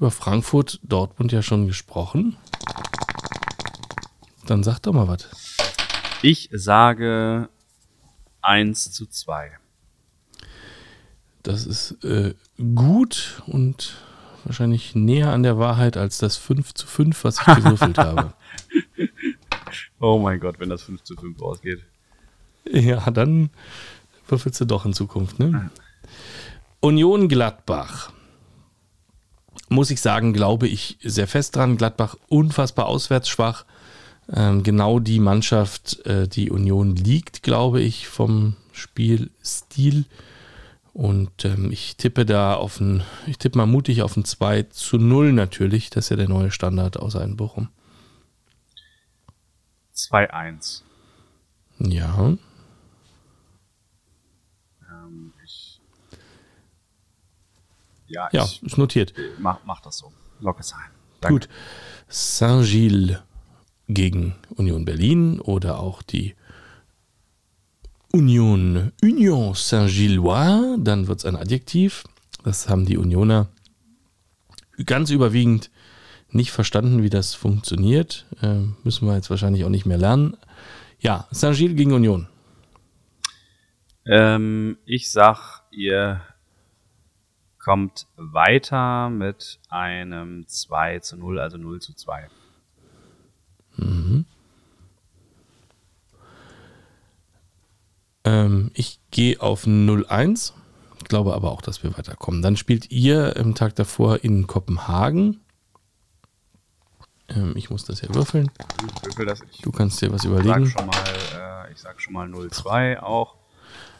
über Frankfurt, Dortmund ja schon gesprochen. Dann sag doch mal was. Ich sage 1 zu 2. Das ist äh, gut und wahrscheinlich näher an der Wahrheit als das 5 zu 5, was ich gewürfelt habe. Oh mein Gott, wenn das 5 zu 5 ausgeht. Ja, dann würfelst du doch in Zukunft, ne? Union Gladbach. Muss ich sagen, glaube ich sehr fest dran. Gladbach unfassbar auswärts schwach ähm, genau die Mannschaft, äh, die Union liegt, glaube ich, vom Spielstil. Und ähm, ich tippe da auf ein, ich tippe mal mutig auf ein 2 zu 0 natürlich. Das ist ja der neue Standard aus Bochum. 2-1. Ja. Ähm, ich, ja, ja ich, ist notiert. Mach, mach das so. Lock es ein. Danke. Gut. Saint-Gilles gegen Union Berlin oder auch die Union, Union Saint-Gillois, dann wird es ein Adjektiv. Das haben die Unioner ganz überwiegend nicht verstanden, wie das funktioniert. Äh, müssen wir jetzt wahrscheinlich auch nicht mehr lernen. Ja, Saint-Gilles gegen Union. Ähm, ich sag, ihr kommt weiter mit einem 2 zu 0, also 0 zu 2. Mhm. Ähm, ich gehe auf 0-1, glaube aber auch, dass wir weiterkommen. Dann spielt ihr im Tag davor in Kopenhagen. Ähm, ich muss das ja würfeln. Ich würfel das. Ich du kannst dir was überlegen. Sag schon mal, äh, ich sage schon mal 0-2 auch.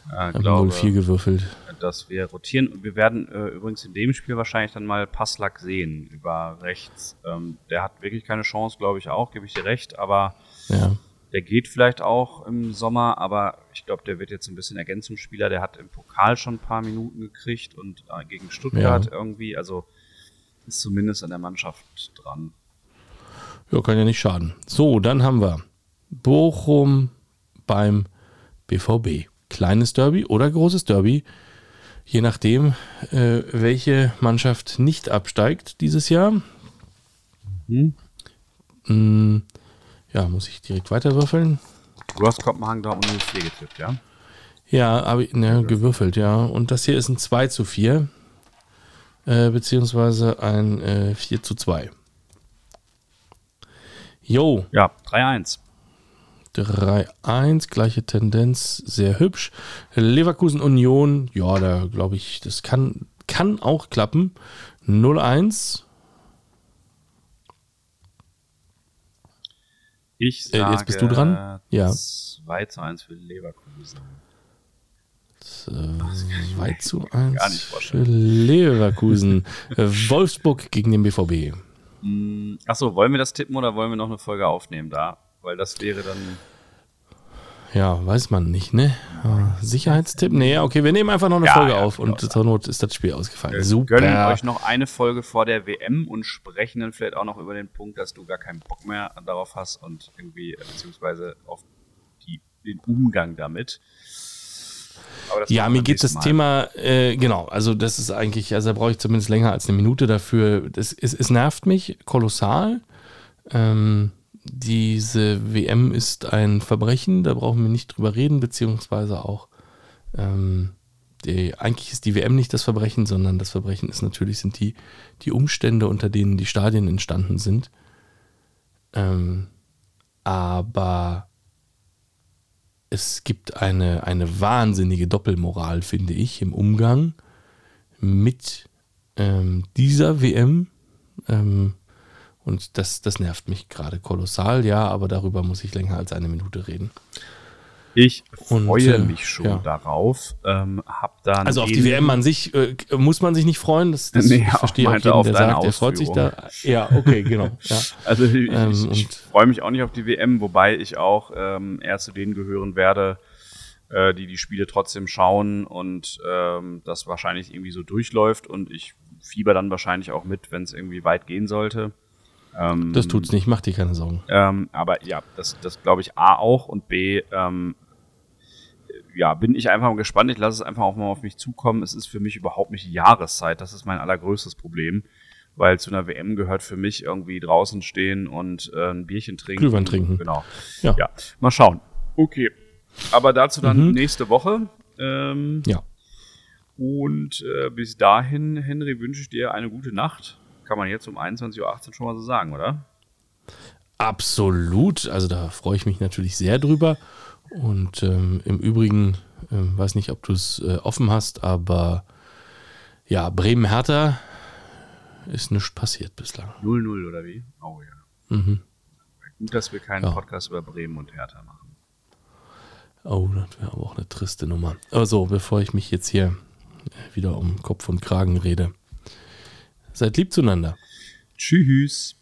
Äh, glaube, 0-4 gewürfelt. Dass wir rotieren. Wir werden äh, übrigens in dem Spiel wahrscheinlich dann mal Passlack sehen über rechts. Ähm, der hat wirklich keine Chance, glaube ich auch, gebe ich dir recht, aber ja. der geht vielleicht auch im Sommer, aber ich glaube, der wird jetzt ein bisschen Ergänzungsspieler. Der hat im Pokal schon ein paar Minuten gekriegt und äh, gegen Stuttgart ja. irgendwie, also ist zumindest an der Mannschaft dran. Ja, kann ja nicht schaden. So, dann haben wir Bochum beim BVB kleines Derby oder großes Derby, je nachdem, äh, welche Mannschaft nicht absteigt dieses Jahr. Mhm. Mm, ja, muss ich direkt weiter würfeln. Du hast Kopenhagen da um 04 getippt, ja? Ja, aber ne, gewürfelt, ja. Und das hier ist ein 2 zu 4, äh, beziehungsweise ein äh, 4 zu 2. Jo. Ja, 3-1. 3-1, gleiche Tendenz, sehr hübsch. Leverkusen Union, ja, da glaube ich, das kann, kann auch klappen. 0-1. Ich sage, äh, jetzt bist du dran. Ja. 2 zu 1 für Leverkusen. 2 zu 1 für Leverkusen. Wolfsburg gegen den BVB. Hm, Achso, wollen wir das tippen oder wollen wir noch eine Folge aufnehmen da? Weil das wäre dann. Ja, weiß man nicht, ne? Sicherheitstipp? Nee, okay, wir nehmen einfach noch eine ja, Folge ja, auf und zur Not ist das Spiel ausgefallen. Wir Super. gönnen euch noch eine Folge vor der WM und sprechen dann vielleicht auch noch über den Punkt, dass du gar keinen Bock mehr darauf hast und irgendwie, beziehungsweise auf die, den Umgang damit. ja, mir geht das Mal. Thema, äh, genau, also das ist eigentlich, also da brauche ich zumindest länger als eine Minute dafür. Das, es, es nervt mich kolossal. Ähm, diese WM ist ein Verbrechen, da brauchen wir nicht drüber reden, beziehungsweise auch ähm, die, eigentlich ist die WM nicht das Verbrechen, sondern das Verbrechen ist natürlich sind die, die Umstände, unter denen die Stadien entstanden sind. Ähm, aber es gibt eine, eine wahnsinnige Doppelmoral, finde ich, im Umgang mit ähm, dieser WM. Ähm, und das, das nervt mich gerade kolossal, ja, aber darüber muss ich länger als eine Minute reden. Ich freue und, äh, mich schon ja. darauf. Ähm, hab dann also auf die WM an sich äh, muss man sich nicht freuen. Das, das nee, ich verstehe auch jeden, der sagt, der freut sich da. Ja, okay, genau. Ja. Also ich, ähm, ich, ich freue mich auch nicht auf die WM, wobei ich auch ähm, eher zu denen gehören werde, äh, die die Spiele trotzdem schauen und ähm, das wahrscheinlich irgendwie so durchläuft und ich fieber dann wahrscheinlich auch mit, wenn es irgendwie weit gehen sollte. Ähm, das tut's nicht, mach dir keine Sorgen. Ähm, aber ja, das, das glaube ich A auch und B, ähm, ja, bin ich einfach mal gespannt. Ich lasse es einfach auch mal auf mich zukommen. Es ist für mich überhaupt nicht die Jahreszeit. Das ist mein allergrößtes Problem. Weil zu einer WM gehört für mich irgendwie draußen stehen und äh, ein Bierchen trinken. Glühwein trinken. Genau. Ja. ja. Mal schauen. Okay. Aber dazu dann mhm. nächste Woche. Ähm, ja. Und äh, bis dahin, Henry, wünsche ich dir eine gute Nacht kann man jetzt um 21.18 Uhr schon mal so sagen, oder? Absolut. Also da freue ich mich natürlich sehr drüber. Und ähm, im Übrigen, ähm, weiß nicht, ob du es äh, offen hast, aber ja, Bremen-Hertha ist nichts passiert bislang. 0-0 oder wie? Oh ja. Mhm. Gut, dass wir keinen ja. Podcast über Bremen und Hertha machen. Oh, das wäre aber auch eine triste Nummer. Aber so, bevor ich mich jetzt hier wieder um Kopf und Kragen rede. Seid lieb zueinander. Tschüss.